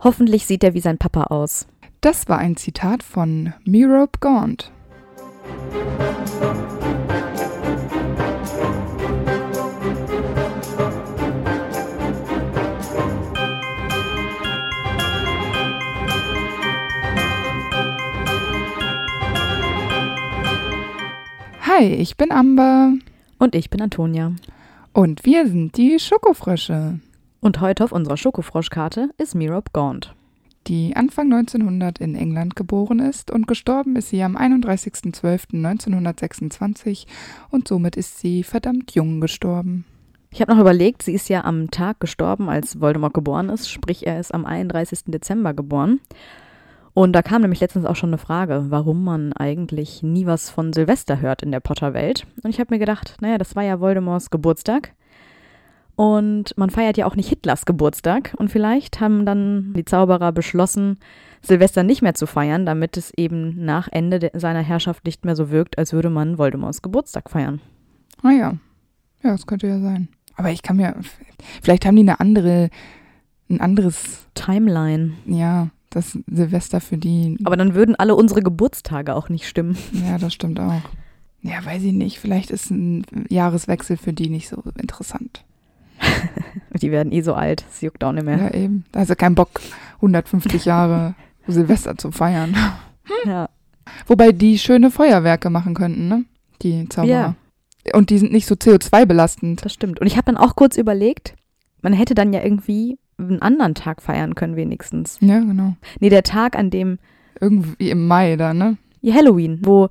Hoffentlich sieht er wie sein Papa aus. Das war ein Zitat von Mirob Gaunt. Hi, ich bin Amber. Und ich bin Antonia. Und wir sind die Schokofrösche. Und heute auf unserer Schokofroschkarte ist Mirob Gaunt. Die Anfang 1900 in England geboren ist und gestorben ist sie am 31.12.1926 und somit ist sie verdammt jung gestorben. Ich habe noch überlegt, sie ist ja am Tag gestorben, als Voldemort geboren ist, sprich er ist am 31. Dezember geboren. Und da kam nämlich letztens auch schon eine Frage, warum man eigentlich nie was von Silvester hört in der Potter-Welt. Und ich habe mir gedacht, naja, das war ja Voldemorts Geburtstag. Und man feiert ja auch nicht Hitlers Geburtstag. Und vielleicht haben dann die Zauberer beschlossen, Silvester nicht mehr zu feiern, damit es eben nach Ende seiner Herrschaft nicht mehr so wirkt, als würde man Voldemorts Geburtstag feiern. Ah ja. Ja, das könnte ja sein. Aber ich kann mir. Vielleicht haben die eine andere. Ein anderes. Timeline. Ja, das Silvester für die. Aber dann würden alle unsere Geburtstage auch nicht stimmen. Ja, das stimmt auch. Ja, weiß ich nicht. Vielleicht ist ein Jahreswechsel für die nicht so interessant. die werden eh so alt. Es juckt auch nicht mehr. Ja, eben. Du keinen Bock, 150 Jahre Silvester zu feiern. Ja. Wobei die schöne Feuerwerke machen könnten, ne? Die Zauberer. Ja. Und die sind nicht so CO2-belastend. Das stimmt. Und ich habe dann auch kurz überlegt, man hätte dann ja irgendwie einen anderen Tag feiern können, wenigstens. Ja, genau. Nee, der Tag, an dem Irgendwie im Mai da, ne? ja, Halloween, wo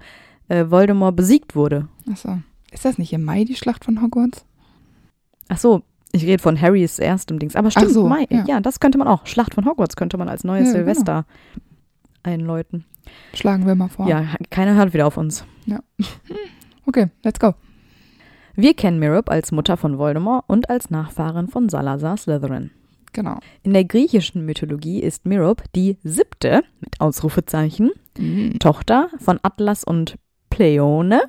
äh, Voldemort besiegt wurde. Achso. Ist das nicht im Mai die Schlacht von Hogwarts? Ach so, ich rede von Harrys erstem Dings. Aber stimmt, so, Mai. ja. Ja. das könnte man auch. Schlacht von Hogwarts könnte man als neues Ja, genau. Silvester einläuten. Schlagen wir mal vor. Ja, keiner hört wieder auf uns. Okay, let's go. Wir kennen Mirob als Mutter von Voldemort und als Nachfahrin von Salazar Slytherin. Genau. In der griechischen Mythologie ist Mirob die siebte, mit Ausrufezeichen, Mhm. Tochter von Atlas und Pleione.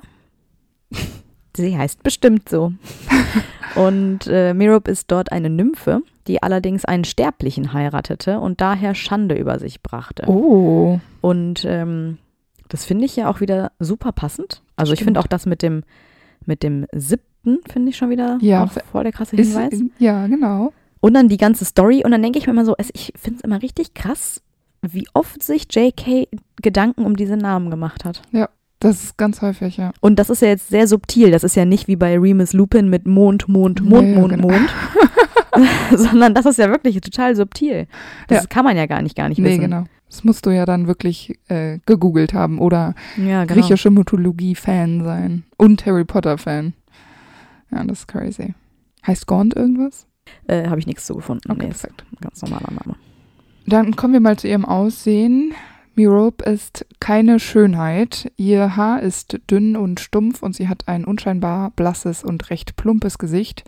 Sie heißt bestimmt so. Und äh, Mirob ist dort eine Nymphe, die allerdings einen Sterblichen heiratete und daher Schande über sich brachte. Oh. Und ähm, das finde ich ja auch wieder super passend. Also ich Stimmt. finde auch das mit dem, mit dem siebten, finde ich schon wieder Ja, voll der krasse Ist, Hinweis. ja, genau. Und dann die ganze Story. Und dann denke ich mir immer so, ich finde es immer richtig krass, wie oft sich J.K. Gedanken um diese Namen gemacht hat. Das ist ganz häufig, ja. Und das ist ja jetzt sehr subtil. Das ist ja nicht wie bei Remus Lupin mit Mond, Mond, Mond, ja, Mond, genau. Mond. Sondern das ist ja wirklich total subtil. Das Ja. kann man ja gar nicht, gar nicht Nee, wissen. genau. Das musst du ja dann wirklich äh, gegoogelt haben oder Ja, genau. griechische Mythologie-Fan sein. Und Harry Potter-Fan. Ja, das ist crazy. Heißt Gaunt irgendwas? Äh, Habe ich nichts zu gefunden. Okay, nee, perfekt. ganz normaler Name. Dann kommen wir mal zu ihrem Aussehen. Mirob ist keine Schönheit. Ihr Haar ist dünn und stumpf und sie hat ein unscheinbar blasses und recht plumpes Gesicht.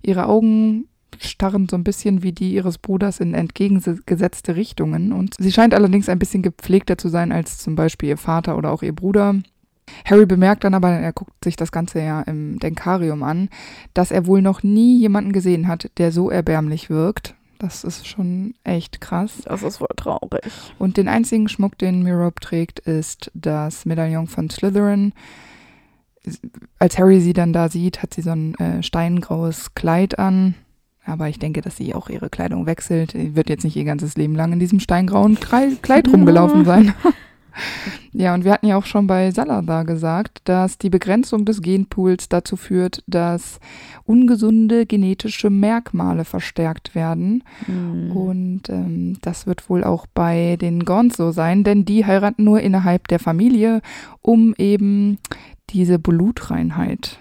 Ihre Augen starren so ein bisschen wie die ihres Bruders in entgegengesetzte Richtungen und sie scheint allerdings ein bisschen gepflegter zu sein als zum Beispiel ihr Vater oder auch ihr Bruder. Harry bemerkt dann aber, er guckt sich das Ganze ja im Denkarium an, dass er wohl noch nie jemanden gesehen hat, der so erbärmlich wirkt. Das ist schon echt krass. Das ist voll traurig. Und den einzigen Schmuck, den Mirob trägt, ist das Medaillon von Slytherin. Als Harry sie dann da sieht, hat sie so ein äh, steingraues Kleid an. Aber ich denke, dass sie auch ihre Kleidung wechselt. Sie wird jetzt nicht ihr ganzes Leben lang in diesem steingrauen Kleid rumgelaufen sein. ja, und wir hatten ja auch schon bei Salazar gesagt, dass die Begrenzung des Genpools dazu führt, dass ungesunde genetische Merkmale verstärkt werden. Hm. Und ähm, das wird wohl auch bei den Gorns so sein, denn die heiraten nur innerhalb der Familie, um eben diese Blutreinheit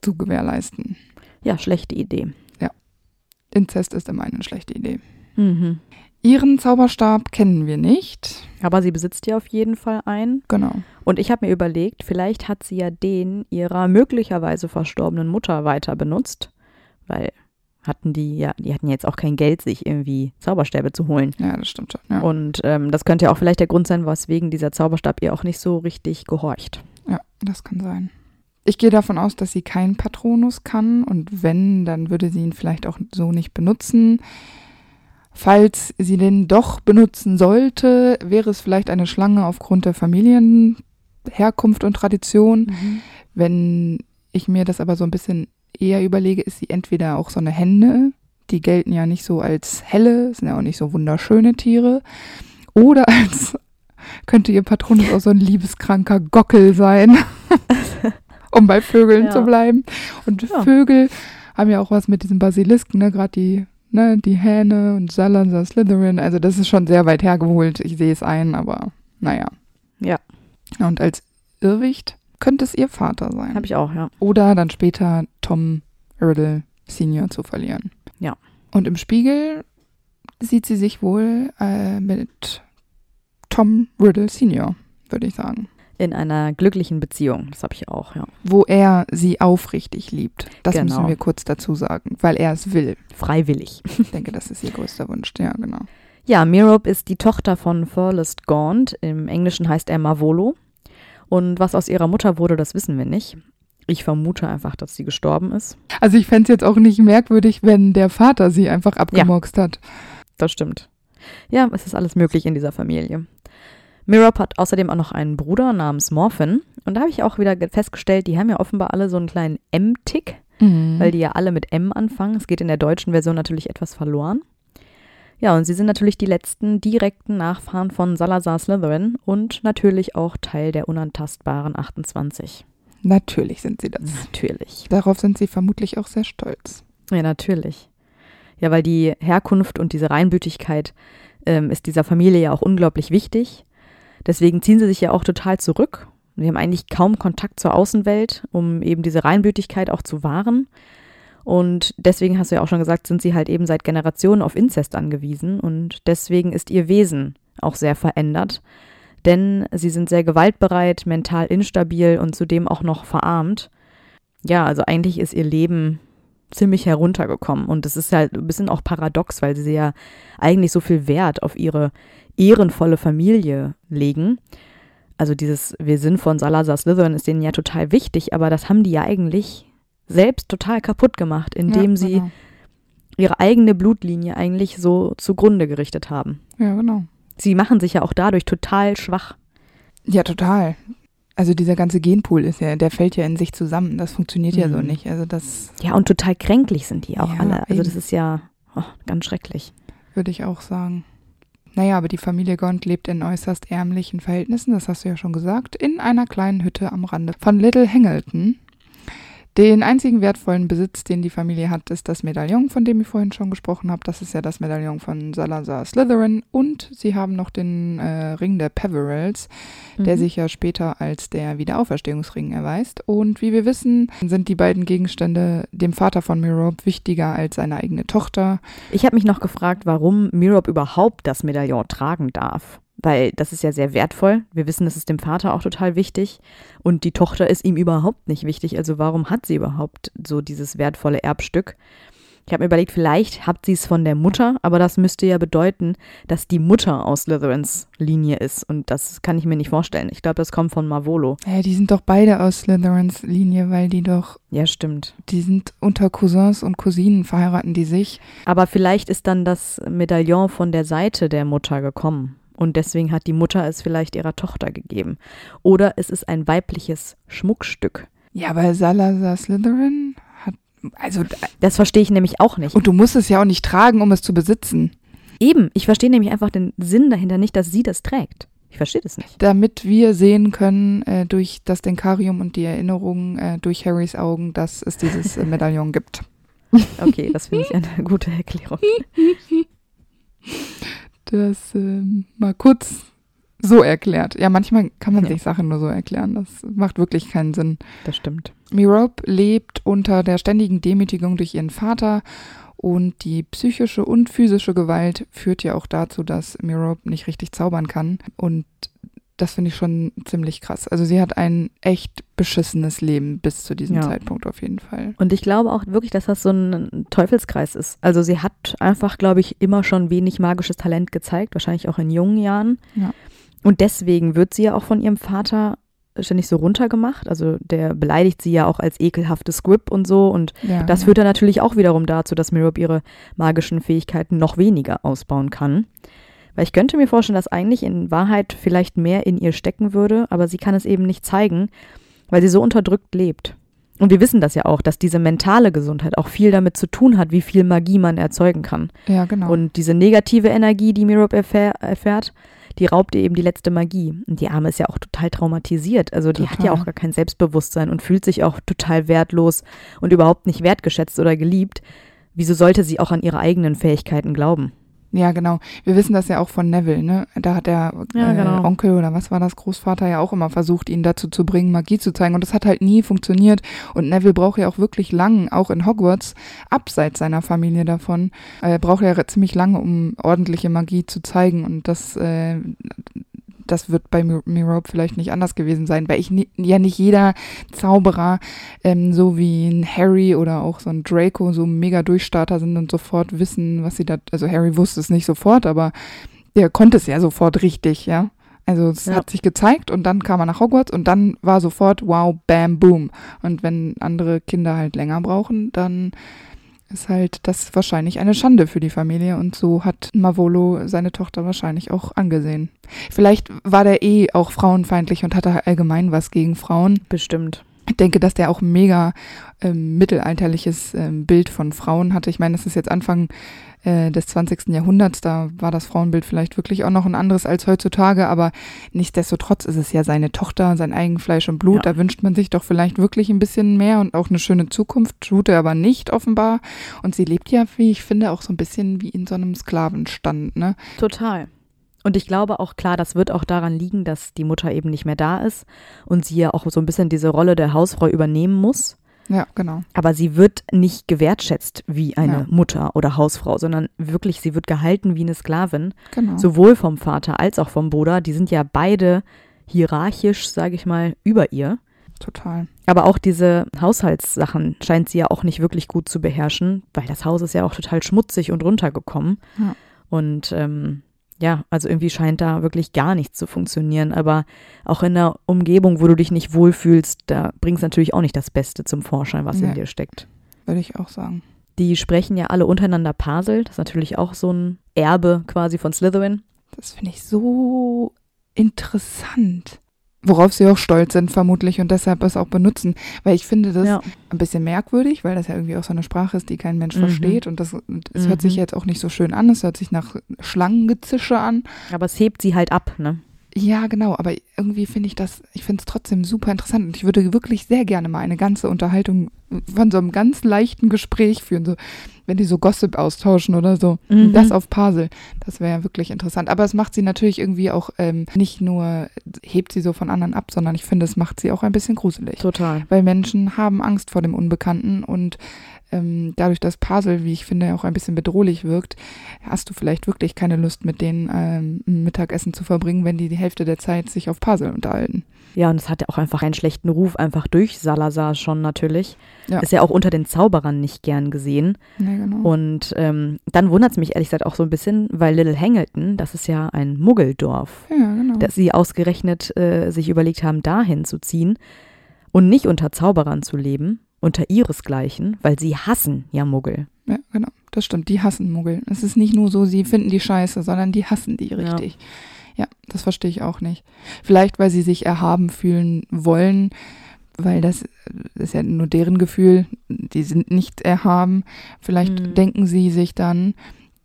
zu gewährleisten. Ja, schlechte Idee. Inzest ist immer eine schlechte Idee. Mhm. Ihren Zauberstab kennen wir nicht. Aber sie besitzt ja auf jeden Fall einen. Genau. Und ich habe mir überlegt, vielleicht hat sie ja den ihrer möglicherweise verstorbenen Mutter weiter benutzt, weil hatten die ja, die hatten jetzt auch kein Geld, sich irgendwie Zauberstäbe zu holen. Ja, das stimmt schon. Ja, Und ähm, das könnte ja auch vielleicht der Grund sein, weswegen dieser Zauberstab ihr auch nicht so richtig gehorcht. ja das kann sein. Ich gehe davon aus, dass sie keinen Patronus kann und wenn, dann würde sie ihn vielleicht auch so nicht benutzen. Falls sie den doch benutzen sollte, wäre es vielleicht eine Schlange aufgrund der Familienherkunft und Tradition. Mhm. Wenn ich mir das aber so ein bisschen eher überlege, ist sie entweder auch so eine Henne, die gelten ja nicht so als helle, sind ja auch nicht so wunderschöne Tiere, oder als könnte ihr Patronus auch so ein liebeskranker Gockel sein, um bei Vögeln Ja. zu bleiben. Und Ja. Vögel haben ja auch was mit diesem Basilisken, ne? Gerade die, ne, die Hähne und Salazar Slytherin. Also das ist schon sehr weit hergeholt. Ich sehe es ein, aber naja. Ja. Und als Irrwicht könnte es ihr Vater sein. Habe ich auch, ja. Oder dann später Tom Riddle Senior zu verlieren. Ja. Und im Spiegel sieht sie sich wohl äh, mit Tom Riddle Senior, würde ich sagen. In einer glücklichen Beziehung. Das habe ich auch, ja. Wo er sie aufrichtig liebt. Das Genau. müssen wir kurz dazu sagen, weil er es will. Freiwillig. Ich denke, das ist ihr größter Wunsch. Ja, genau. Ja, Merope ist die Tochter von Furlest Gaunt. Im Englischen heißt er Mavolo. Und was aus ihrer Mutter wurde, das wissen wir nicht. Ich vermute einfach, dass sie gestorben ist. Also ich fände es jetzt auch nicht merkwürdig, wenn der Vater sie einfach abgemurkst hat. Das stimmt. Ja, es ist alles möglich in dieser Familie. Merope hat außerdem auch noch einen Bruder namens Morphin. Und da habe ich auch wieder ge- festgestellt, die haben ja offenbar alle so einen kleinen M-Tick, Mhm. weil die ja alle mit M anfangen. Es geht in der deutschen Version natürlich etwas verloren. Ja, und sie sind natürlich die letzten direkten Nachfahren von Salazar Slytherin und natürlich auch Teil der unantastbaren 28. Natürlich sind sie das. Natürlich. Darauf sind sie vermutlich auch sehr stolz. Ja, natürlich. Ja, weil die Herkunft und diese Reinblütigkeit ähm, ist dieser Familie ja auch unglaublich wichtig. Deswegen ziehen sie sich ja auch total zurück. Sie haben eigentlich kaum Kontakt zur Außenwelt, um eben diese Reinblütigkeit auch zu wahren. Und deswegen hast du ja auch schon gesagt, sind sie halt eben seit Generationen auf Inzest angewiesen. Und deswegen ist ihr Wesen auch sehr verändert. Denn sie sind sehr gewaltbereit, mental instabil und zudem auch noch verarmt. Ja, also eigentlich ist ihr Leben ziemlich heruntergekommen. Und das ist halt ein bisschen auch paradox, weil sie ja eigentlich so viel Wert auf ihre ehrenvolle Familie legen. Also dieses Wir sind von Salazar Slytherin ist denen ja total wichtig, aber das haben die ja eigentlich selbst total kaputt gemacht, indem ja, sie Genau. ihre eigene Blutlinie eigentlich so zugrunde gerichtet haben. Ja, genau. Sie machen sich ja auch dadurch total schwach. Ja, total. Also dieser ganze Genpool ist ja, der fällt ja in sich zusammen. Das funktioniert ja so Mhm. nicht. Also das Ja, und total kränklich sind die auch Ja, alle. Also das eben. ist ja oh, ganz schrecklich. würde ich auch sagen. Naja, aber die Familie Gont lebt in äußerst ärmlichen Verhältnissen, das hast du ja schon gesagt, in einer kleinen Hütte am Rande von Little Hangleton. Den einzigen wertvollen Besitz, den die Familie hat, ist das Medaillon, von dem ich vorhin schon gesprochen habe. Das ist ja das Medaillon von Salazar Slytherin. Und sie haben noch den äh, Ring der Peverells, der Mhm. sich ja später als der Wiederauferstehungsring erweist. Und wie wir wissen, sind die beiden Gegenstände dem Vater von Merope wichtiger als seine eigene Tochter. Ich habe mich noch gefragt, warum Merope überhaupt das Medaillon tragen darf. Weil das ist ja sehr wertvoll. Wir wissen, das ist dem Vater auch total wichtig. Und die Tochter ist ihm überhaupt nicht wichtig. Also warum hat sie überhaupt so dieses wertvolle Erbstück? Ich habe mir überlegt, vielleicht hat sie es von der Mutter, aber das müsste ja bedeuten, dass die Mutter aus Slytherins Linie ist. Und das kann ich mir nicht vorstellen. Ich glaube, das kommt von Marvolo. Ja, die sind doch beide aus Slytherins Linie, weil die doch, Ja, stimmt. die sind unter Cousins und Cousinen, verheiraten die sich. Aber vielleicht ist dann das Medaillon von der Seite der Mutter gekommen. Und deswegen hat die Mutter es vielleicht ihrer Tochter gegeben. Oder es ist ein weibliches Schmuckstück. Ja, aber Salazar Slytherin hat, also, Das verstehe ich nämlich auch nicht. und du musst es ja auch nicht tragen, um es zu besitzen. Eben, ich verstehe nämlich einfach den Sinn dahinter nicht, dass sie das trägt. Ich verstehe das nicht. Damit wir sehen können, äh, durch das Denkarium und die Erinnerungen, äh, durch Harrys Augen, dass es dieses äh, Medaillon gibt. Okay, das finde ich eine gute Erklärung. Das ähm, mal kurz so erklärt. Ja, manchmal kann man Ja. sich Sachen nur so erklären. Das macht wirklich keinen Sinn. Das stimmt. Mirope lebt unter der ständigen Demütigung durch ihren Vater und die psychische und physische Gewalt führt ja auch dazu, dass Mirope nicht richtig zaubern kann und das finde ich schon ziemlich krass. Also sie hat ein echt beschissenes Leben bis zu diesem Ja. Zeitpunkt auf jeden Fall. Und ich glaube auch wirklich, dass das so ein Teufelskreis ist. Also sie hat einfach, glaube ich, immer schon wenig magisches Talent gezeigt, wahrscheinlich auch in jungen Jahren. Ja. Und deswegen wird sie ja auch von ihrem Vater ständig so runtergemacht. Also der beleidigt sie ja auch als ekelhafte Squib und so. Und Ja, das führt dann natürlich auch wiederum dazu, dass Mirab ihre magischen Fähigkeiten noch weniger ausbauen kann. Weil ich könnte mir vorstellen, dass eigentlich in Wahrheit vielleicht mehr in ihr stecken würde, aber sie kann es eben nicht zeigen, weil sie so unterdrückt lebt. Und wir wissen das ja auch, dass diese mentale Gesundheit auch viel damit zu tun hat, wie viel Magie man erzeugen kann. Ja, genau. Und diese negative Energie, die Mirab erfähr erfährt, die raubt ihr eben die letzte Magie. Und die Arme ist ja auch total traumatisiert. Also die hat ja Total. auch gar kein Selbstbewusstsein und fühlt sich auch total wertlos und überhaupt nicht wertgeschätzt oder geliebt. Wieso sollte sie auch an ihre eigenen Fähigkeiten glauben? Ja, genau. Wir wissen das ja auch von Neville, ne? Da hat der Ja, äh, genau. Onkel oder was war das, Großvater ja auch immer versucht, ihn dazu zu bringen, Magie zu zeigen. Und das hat halt nie funktioniert. Und Neville braucht ja auch wirklich lang, auch in Hogwarts, abseits seiner Familie davon, äh, braucht er ziemlich lange, um ordentliche Magie zu zeigen. Und das, äh, das wird bei Mi- Mirope vielleicht nicht anders gewesen sein, weil ich ja nicht jeder Zauberer ähm, so wie ein Harry oder auch so ein Draco so mega Durchstarter sind und sofort wissen, was sie da, also Harry wusste es nicht sofort, aber der konnte es ja sofort richtig, ja. Also es Ja. hat sich gezeigt und dann kam er nach Hogwarts und dann war sofort wow, bam, boom. Und wenn andere Kinder halt länger brauchen, dann ist halt das wahrscheinlich eine Schande für die Familie und so hat Mavolo seine Tochter wahrscheinlich auch angesehen. Vielleicht war der eh auch frauenfeindlich und hatte allgemein was gegen Frauen. Bestimmt. Ich denke, dass der auch mega ähm, mittelalterliches ähm, Bild von Frauen hatte. Ich meine, das ist jetzt Anfang äh, des 20. Jahrhunderts, da war das Frauenbild vielleicht wirklich auch noch ein anderes als heutzutage, aber nichtsdestotrotz ist es ja seine Tochter, sein Eigenfleisch und Blut. Ja. Da wünscht man sich doch vielleicht wirklich ein bisschen mehr und auch eine schöne Zukunft. Tut er aber nicht offenbar. Und sie lebt ja, wie ich finde, auch so ein bisschen wie in so einem Sklavenstand, ne? Total. Und ich glaube auch klar, das wird auch daran liegen, dass die Mutter eben nicht mehr da ist und sie ja auch so ein bisschen diese Rolle der Hausfrau übernehmen muss. Ja, genau. Aber sie wird nicht gewertschätzt wie eine Ja. Mutter oder Hausfrau, sondern wirklich, sie wird gehalten wie eine Sklavin. Genau. Sowohl vom Vater als auch vom Bruder. Die sind ja beide hierarchisch, sage ich mal, über ihr. Total. Aber auch diese Haushaltssachen scheint sie ja auch nicht wirklich gut zu beherrschen, weil das Haus ist ja auch total schmutzig und runtergekommen. Ja. Und ähm, ja, also irgendwie scheint da wirklich gar nichts zu funktionieren. Aber auch in einer Umgebung, wo du dich nicht wohlfühlst, da bringst natürlich auch nicht das Beste zum Vorschein, was in Nee. dir steckt. Würde ich auch sagen. Die sprechen ja alle untereinander Parsel. Das ist natürlich auch so ein Erbe quasi von Slytherin. Das finde ich so interessant. Worauf sie auch stolz sind, vermutlich, und deshalb es auch benutzen. Weil ich finde das Ja. ein bisschen merkwürdig, weil das ja irgendwie auch so eine Sprache ist, die kein Mensch Mhm. versteht. Und das es hört sich Mhm. jetzt auch nicht so schön an. Es hört sich nach Schlangengezische an. Aber es hebt sie halt ab, ne? Ja, genau, aber irgendwie finde ich das, ich finde es trotzdem super interessant und ich würde wirklich sehr gerne mal eine ganze Unterhaltung von so einem ganz leichten Gespräch führen, so wenn die so Gossip austauschen oder so. Mhm. Das auf Parsel, das wäre ja wirklich interessant. Aber es macht sie natürlich irgendwie auch ähm, nicht nur, hebt sie so von anderen ab, sondern ich finde, es macht sie auch ein bisschen gruselig. Total. Weil Menschen haben Angst vor dem Unbekannten und ähm, dadurch, dass Parsel, wie ich finde, auch ein bisschen bedrohlich wirkt, hast du vielleicht wirklich keine Lust, mit denen ähm, ein Mittagessen zu verbringen, wenn die die Hälfte der Zeit sich auf Parsel unterhalten. Ja, und es hat ja auch einfach einen schlechten Ruf, einfach durch Salazar schon natürlich. Ja. Ist ja auch unter den Zauberern nicht gern gesehen. Ja, genau. Und ähm, dann wundert es mich ehrlich gesagt auch so ein bisschen, weil Little Hangleton, das ist ja ein Muggeldorf, ja, genau. dass sie ausgerechnet äh, sich überlegt haben, dahin zu ziehen und nicht unter Zauberern zu leben, unter ihresgleichen, weil sie hassen ja Muggel. ja, genau. Das stimmt. Die hassen Muggel. Es ist nicht nur so, sie finden die scheiße, sondern die hassen die richtig. Ja, das verstehe ich auch nicht. Vielleicht, weil sie sich erhaben fühlen wollen, weil das ist ja nur deren Gefühl, die sind nicht erhaben. Vielleicht Mhm. denken sie sich dann,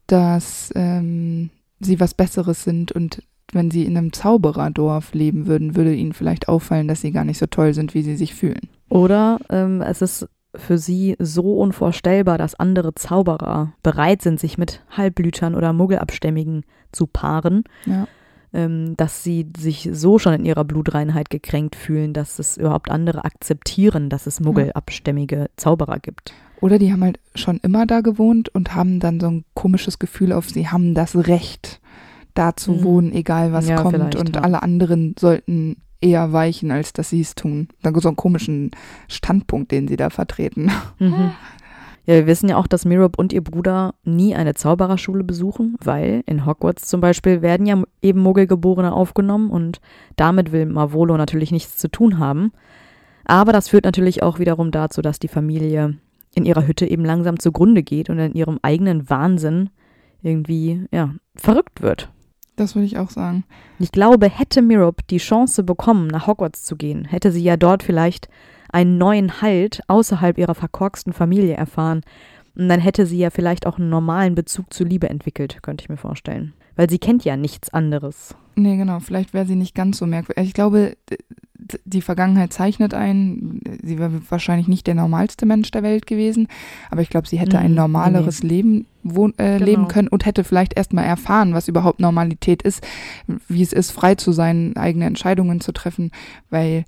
dass ähm, sie was Besseres sind und wenn sie in einem Zaubererdorf leben würden, würde ihnen vielleicht auffallen, dass sie gar nicht so toll sind, wie sie sich fühlen. Oder ähm, es ist für sie so unvorstellbar, dass andere Zauberer bereit sind, sich mit Halbblütern oder Muggelabstämmigen zu paaren, Ja. ähm, dass sie sich so schon in ihrer Blutreinheit gekränkt fühlen, dass es überhaupt andere akzeptieren, dass es Muggelabstämmige Zauberer gibt. Oder die haben halt schon immer da gewohnt und haben dann so ein komisches Gefühl auf, sie haben das Recht, da zu Mhm. wohnen, egal was Ja, kommt. Und alle anderen sollten eher weichen, als dass sie es tun. Dann so einen komischen Standpunkt, den sie da vertreten. Mhm. Ja, wir wissen ja auch, dass Mirob und ihr Bruder nie eine Zaubererschule besuchen, weil in Hogwarts zum Beispiel werden ja eben Muggelgeborene aufgenommen und damit will Marvolo natürlich nichts zu tun haben. Aber das führt natürlich auch wiederum dazu, dass die Familie in ihrer Hütte eben langsam zugrunde geht und in ihrem eigenen Wahnsinn irgendwie, ja, verrückt wird. Das würde ich auch sagen. Ich glaube, hätte Mirob die Chance bekommen, nach Hogwarts zu gehen, hätte sie ja dort vielleicht einen neuen Halt außerhalb ihrer verkorksten Familie erfahren. Und dann hätte sie ja vielleicht auch einen normalen Bezug zur Liebe entwickelt, könnte ich mir vorstellen. Weil sie kennt ja nichts anderes. Nee, genau. Vielleicht wäre sie nicht ganz so merkwürdig. Ich glaube, die Vergangenheit zeichnet einen. Sie wäre wahrscheinlich nicht der normalste Mensch der Welt gewesen, aber ich glaube, sie hätte ein mhm. normaleres nee. Leben wohn, äh, genau. leben können und hätte vielleicht erstmal erfahren, was überhaupt Normalität ist, wie es ist, frei zu sein, eigene Entscheidungen zu treffen, weil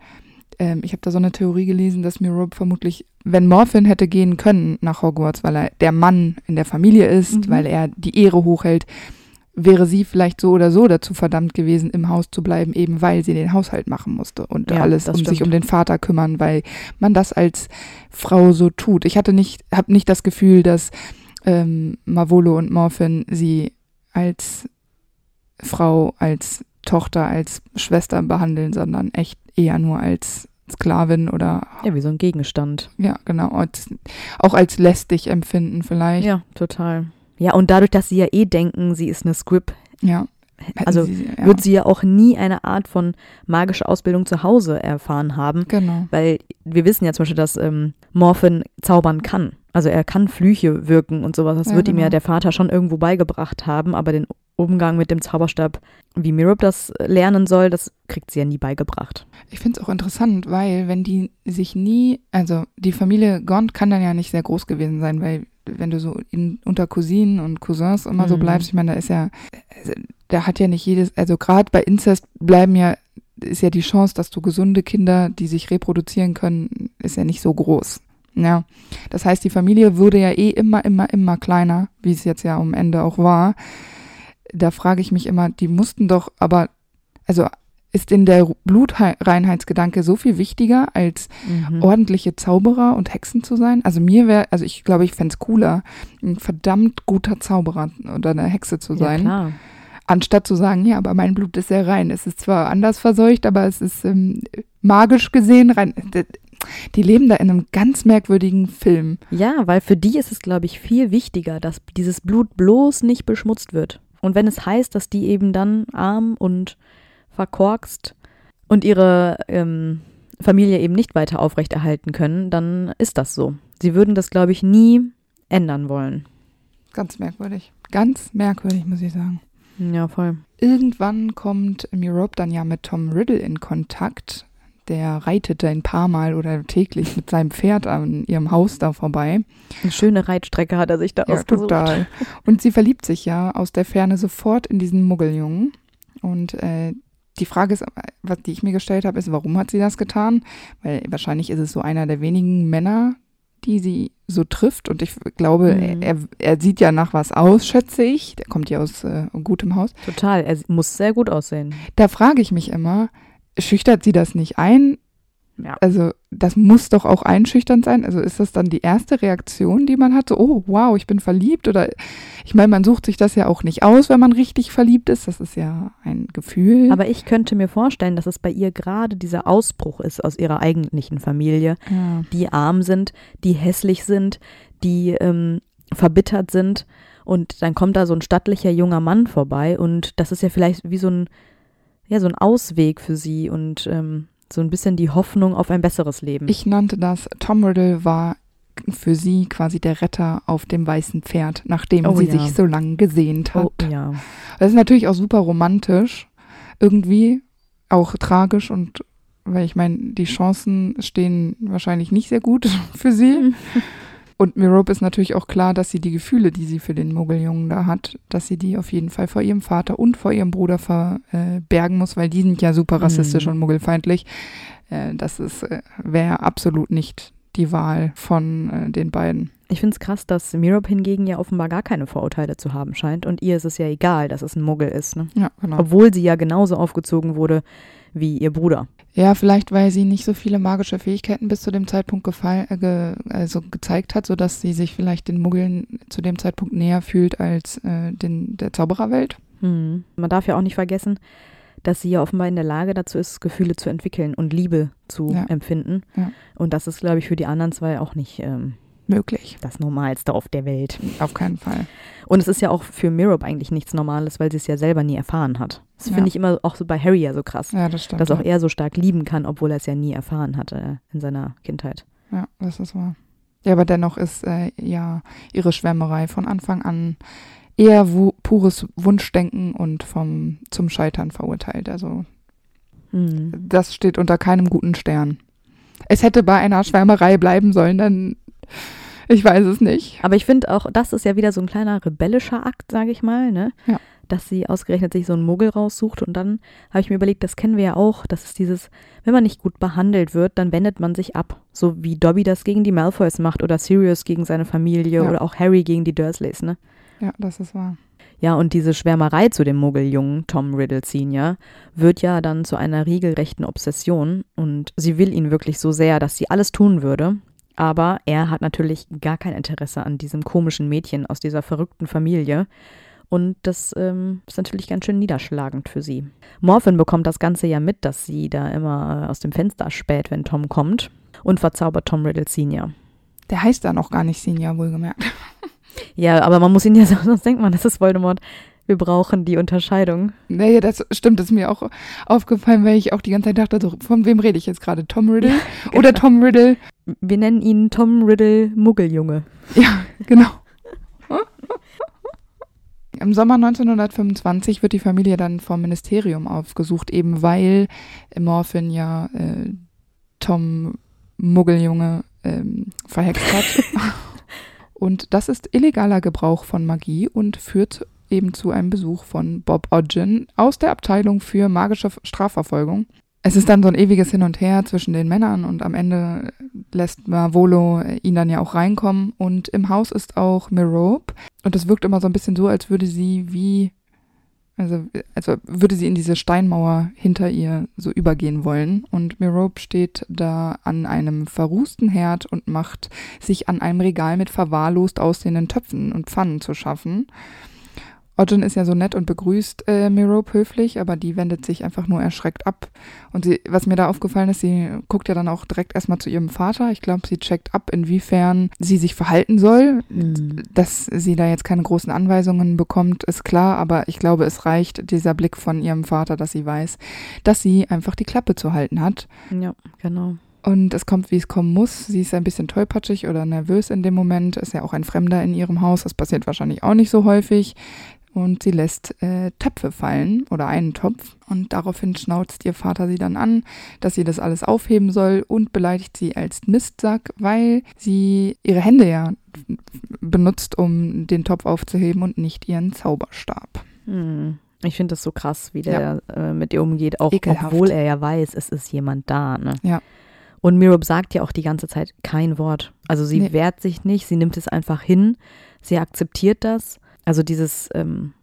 ähm, ich habe da so eine Theorie gelesen, dass mir Rob vermutlich, wenn Morphin hätte gehen können nach Hogwarts, weil er der Mann in der Familie ist, mhm. weil er die Ehre hochhält, wäre sie vielleicht so oder so dazu verdammt gewesen, im Haus zu bleiben, eben weil sie den Haushalt machen musste und ja, alles um stimmt. sich um den Vater kümmern, weil man das als Frau so tut. Ich hatte nicht, habe nicht das Gefühl, dass ähm, Mavolo und Morphin sie als Frau, als Tochter, als Schwester behandeln, sondern echt eher nur als Sklavin oder. Ja, wie so ein Gegenstand. Ja, genau. Auch als lästig empfinden vielleicht. Ja, total. Ja, und dadurch, dass sie ja eh denken, sie ist eine Script. Ja. Also sie, ja. wird sie ja auch nie eine Art von magischer Ausbildung zu Hause erfahren haben. Genau. Weil wir wissen ja zum Beispiel, dass ähm, Morphin zaubern kann. Also er kann Flüche wirken und sowas. Das ja, wird genau. ihm ja genau. der Vater schon irgendwo beigebracht haben, aber den Umgang mit dem Zauberstab, wie Mirup das lernen soll, das kriegt sie ja nie beigebracht. Ich finde es auch interessant, weil wenn die sich nie, also die Familie Gond kann dann ja nicht sehr groß gewesen sein, weil wenn du so in, unter Cousinen und Cousins immer mhm. so bleibst, ich meine, da ist ja, also, da hat ja nicht jedes, also gerade bei Inzest bleiben ja, ist ja die Chance, dass du gesunde Kinder, die sich reproduzieren können, ist ja nicht so groß. Ja, das heißt, die Familie würde ja eh immer, immer, immer kleiner, wie es jetzt ja am Ende auch war. Da frage ich mich immer, die mussten doch, aber, also ist in der Blutreinheitsgedanke so viel wichtiger, als mhm. ordentliche Zauberer und Hexen zu sein? Also mir wäre, also ich glaube, ich fände es cooler, ein verdammt guter Zauberer oder eine Hexe zu sein. Ja. Anstatt zu sagen, ja, aber mein Blut ist sehr rein. Es ist zwar anders verseucht, aber es ist ähm, magisch gesehen rein. Die leben da in einem ganz merkwürdigen Film. Ja, weil für die ist es, glaube ich, viel wichtiger, dass dieses Blut bloß nicht beschmutzt wird. Und wenn es heißt, dass die eben dann arm und verkorkst und ihre ähm, Familie eben nicht weiter aufrechterhalten können, dann ist das so. Sie würden das, glaube ich, nie ändern wollen. Ganz merkwürdig. Ganz merkwürdig, muss ich sagen. Ja, voll. Irgendwann kommt Mirope dann ja mit Tom Riddle in Kontakt. Der reitet ein paar Mal oder täglich mit seinem Pferd an ihrem Haus da vorbei. Eine schöne Reitstrecke hat er sich da ja, ausgesucht. total. Und sie verliebt sich ja aus der Ferne sofort in diesen Muggeljungen. Und äh, die Frage ist, was die ich mir gestellt habe, ist, warum hat sie das getan? Weil wahrscheinlich ist es so einer der wenigen Männer, die sie so trifft. Und ich glaube, mhm. er, er sieht ja nach was aus, schätze ich. Der kommt ja aus äh, gutem Haus. Total, er muss sehr gut aussehen. Da frage ich mich immer, schüchtert sie das nicht ein? Ja. Also das muss doch auch einschüchternd sein. Also ist das dann die erste Reaktion, die man hat? So, oh, wow, ich bin verliebt. Oder ich meine, man sucht sich das ja auch nicht aus, wenn man richtig verliebt ist. Das ist ja ein Gefühl. Aber ich könnte mir vorstellen, dass es bei ihr gerade dieser Ausbruch ist aus ihrer eigentlichen Familie, ja. die arm sind, die hässlich sind, die ähm, verbittert sind. Und dann kommt da so ein stattlicher junger Mann vorbei und das ist ja vielleicht wie so ein, ja, so ein Ausweg für sie und ähm, so ein bisschen die Hoffnung auf ein besseres Leben. Ich nannte das, Tom Riddle war für sie quasi der Retter auf dem weißen Pferd, nachdem oh, sie ja. sich so lange gesehnt hat. Oh, ja. Das ist natürlich auch super romantisch, irgendwie auch tragisch und weil ich meine, die Chancen stehen wahrscheinlich nicht sehr gut für sie. Und Mirope ist natürlich auch klar, dass sie die Gefühle, die sie für den Muggeljungen da hat, dass sie die auf jeden Fall vor ihrem Vater und vor ihrem Bruder verbergen äh, muss, weil die sind ja super rassistisch mhm. und muggelfeindlich. Äh, das ist äh, wäre absolut nicht die Wahl von den beiden. Ich finde es krass, dass Mirab hingegen ja offenbar gar keine Vorurteile zu haben scheint. Und ihr ist es ja egal, dass es ein Muggel ist. Ne? Ja, genau. Obwohl sie ja genauso aufgezogen wurde wie ihr Bruder. Ja, vielleicht weil sie nicht so viele magische Fähigkeiten bis zu dem Zeitpunkt gefall, äh, ge, also gezeigt hat, sodass sie sich vielleicht den Muggeln zu dem Zeitpunkt näher fühlt als äh, den, der Zaubererwelt. Hm. Man darf ja auch nicht vergessen, dass sie ja offenbar in der Lage dazu ist, Gefühle zu entwickeln und Liebe zu Ja. empfinden. Ja. Und das ist, glaube ich, für die anderen zwei auch nicht ähm, Möglich. das Normalste auf der Welt. Auf keinen Fall. Und es ist ja auch für Mirab eigentlich nichts Normales, weil sie es ja selber nie erfahren hat. Das Ja. finde ich immer auch so bei Harry ja so krass, Ja, das stimmt. dass auch er so stark lieben kann, obwohl er es ja nie erfahren hatte in seiner Kindheit. Ja, das ist wahr. Ja, aber dennoch ist äh, ja ihre Schwärmerei von Anfang an eher pures Wunschdenken und vom zum Scheitern verurteilt. Also Hm. das steht unter keinem guten Stern. Es hätte bei einer Schwärmerei bleiben sollen, dann ich weiß es nicht. Aber ich finde auch, das ist ja wieder so ein kleiner rebellischer Akt, sage ich mal, ne? Ja. Dass sie ausgerechnet sich so einen Muggel raussucht und dann habe ich mir überlegt, das kennen wir ja auch, das ist dieses, wenn man nicht gut behandelt wird, dann wendet man sich ab. So wie Dobby das gegen die Malfoys macht oder Sirius gegen seine Familie Ja. oder auch Harry gegen die Dursleys, ne? Ja, das ist wahr. Ja, und diese Schwärmerei zu dem Muggeljungen Tom Riddle Senior wird ja dann zu einer regelrechten Obsession und sie will ihn wirklich so sehr, dass sie alles tun würde. Aber er hat natürlich gar kein Interesse an diesem komischen Mädchen aus dieser verrückten Familie. Und das ähm, ist natürlich ganz schön niederschlagend für sie. Morphin bekommt das Ganze ja mit, dass sie da immer äh, aus dem Fenster späht, wenn Tom kommt und verzaubert Tom Riddle Senior. Der heißt da noch gar nicht Senior, wohlgemerkt. Ja, aber man muss ihn ja, sonst denkt man, das ist Voldemort. Wir brauchen die Unterscheidung. Nee, das stimmt, das ist mir auch aufgefallen, weil ich auch die ganze Zeit dachte, so, von wem rede ich jetzt gerade? Tom Riddle? Oder Tom Riddle? Wir nennen ihn Tom Riddle Muggeljunge. Ja, genau. Im Sommer 1925 wird die Familie dann vom Ministerium aufgesucht, eben weil Morphin ja äh, Tom Muggeljunge ähm, verhext hat. und das ist illegaler Gebrauch von Magie und führt eben zu einem Besuch von Bob Ogden aus der Abteilung für magische Strafverfolgung. Es ist dann so ein ewiges Hin und Her zwischen den Männern und am Ende lässt Marvolo ihn dann ja auch reinkommen und im Haus ist auch Merope und es wirkt immer so ein bisschen so, als würde sie wie, also, also würde sie in diese Steinmauer hinter ihr so übergehen wollen und Merope steht da an einem verrußten Herd und macht sich an einem Regal mit verwahrlost aussehenden Töpfen und Pfannen zu schaffen. Ogden ist ja so nett und begrüßt äh, Merope höflich, aber die wendet sich einfach nur erschreckt ab. Und sie, was mir da aufgefallen ist, sie guckt ja dann auch direkt erstmal zu ihrem Vater. Ich glaube, sie checkt ab, inwiefern sie sich verhalten soll. Dass sie da jetzt keine großen Anweisungen bekommt, ist klar, aber ich glaube, es reicht dieser Blick von ihrem Vater, dass sie weiß, dass sie einfach die Klappe zu halten hat. Ja, genau. Und es kommt, wie es kommen muss. Sie ist ein bisschen tollpatschig oder nervös in dem Moment. Ist ja auch ein Fremder in ihrem Haus. Das passiert wahrscheinlich auch nicht so häufig. Und sie lässt äh, Töpfe fallen oder einen Topf. Und daraufhin schnauzt ihr Vater sie dann an, dass sie das alles aufheben soll und beleidigt sie als Mistsack, weil sie ihre Hände ja benutzt, um den Topf aufzuheben und nicht ihren Zauberstab. Hm. Ich finde das so krass, wie der äh, mit ihr umgeht, auch Ekelhaft. obwohl er ja weiß, es ist jemand da. Ne? Ja. Und Mirob sagt ja auch die ganze Zeit kein Wort. Also sie Nee. wehrt sich nicht, sie nimmt es einfach hin, sie akzeptiert das. Also dieses, ähm,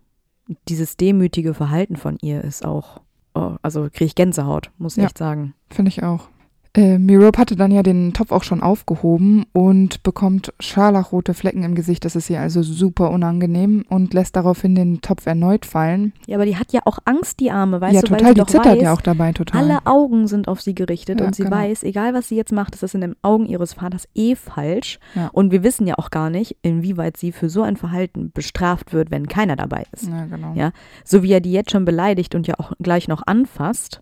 dieses demütige Verhalten von ihr ist auch, oh, also kriege ich Gänsehaut, muss ich Ja. echt sagen. Finde ich auch. Äh, Mirope hatte dann ja den Topf auch schon aufgehoben und bekommt scharlachrote Flecken im Gesicht. Das ist ihr also super unangenehm und lässt daraufhin den Topf erneut fallen. Ja, aber die hat ja auch Angst, die Arme, weißt ja, du, weil total. sie Die zittert weiß, ja auch dabei total. Alle Augen sind auf sie gerichtet Ja, und sie genau. weiß, egal was sie jetzt macht, ist das in den Augen ihres Vaters eh falsch. Ja. Und wir wissen ja auch gar nicht, inwieweit sie für so ein Verhalten bestraft wird, wenn keiner dabei ist. ja, genau. Ja. So wie er die jetzt schon beleidigt und ja auch gleich noch anfasst,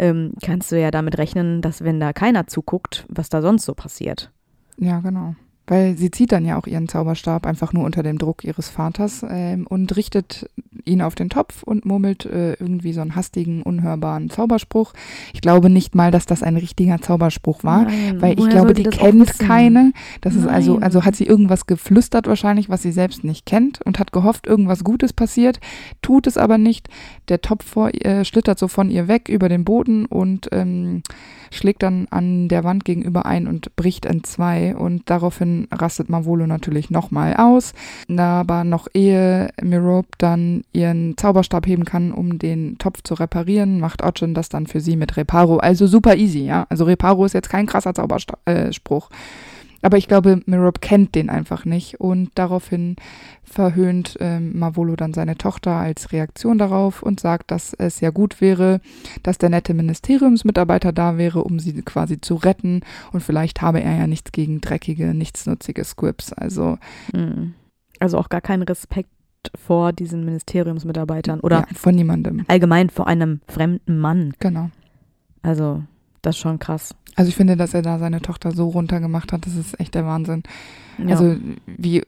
ähm, kannst du ja damit rechnen, dass wenn da keiner zuguckt, was da sonst so passiert. Ja, genau. Weil sie zieht dann ja auch ihren Zauberstab einfach nur unter dem Druck ihres Vaters ähm, und richtet ihn auf den Topf und murmelt äh, irgendwie so einen hastigen, unhörbaren Zauberspruch. Ich glaube nicht mal, dass das ein richtiger Zauberspruch war, Nein, weil ich glaube, die kennt keine. Das ist also, Nein. also hat sie irgendwas geflüstert wahrscheinlich, was sie selbst nicht kennt und hat gehofft, irgendwas Gutes passiert, tut es aber nicht. Der Topf vor, ihr- äh, schlittert so von ihr weg über den Boden und ähm, schlägt dann an der Wand gegenüber ein und bricht in zwei und daraufhin rastet Mavolo natürlich nochmal aus. Aber noch ehe Mirope dann ihren Zauberstab heben kann, um den Topf zu reparieren, macht Otjin das dann für sie mit Reparo. Also super easy, ja. Also Reparo ist jetzt kein krasser Zauberspruch. Äh. Aber ich glaube, Mirope kennt den einfach nicht und daraufhin verhöhnt ähm, Mavolo dann seine Tochter als Reaktion darauf und sagt, dass es ja gut wäre, dass der nette Ministeriumsmitarbeiter da wäre, um sie quasi zu retten und vielleicht habe er ja nichts gegen dreckige, nichtsnutzige Squibs. Also Mhm. Also auch gar keinen Respekt vor diesen Ministeriumsmitarbeitern oder ja, von niemandem. allgemein vor einem fremden Mann. Genau. Also, das ist schon krass. Also ich finde, dass er da seine Tochter so runtergemacht hat, das ist echt der Wahnsinn. Ja. Also wie,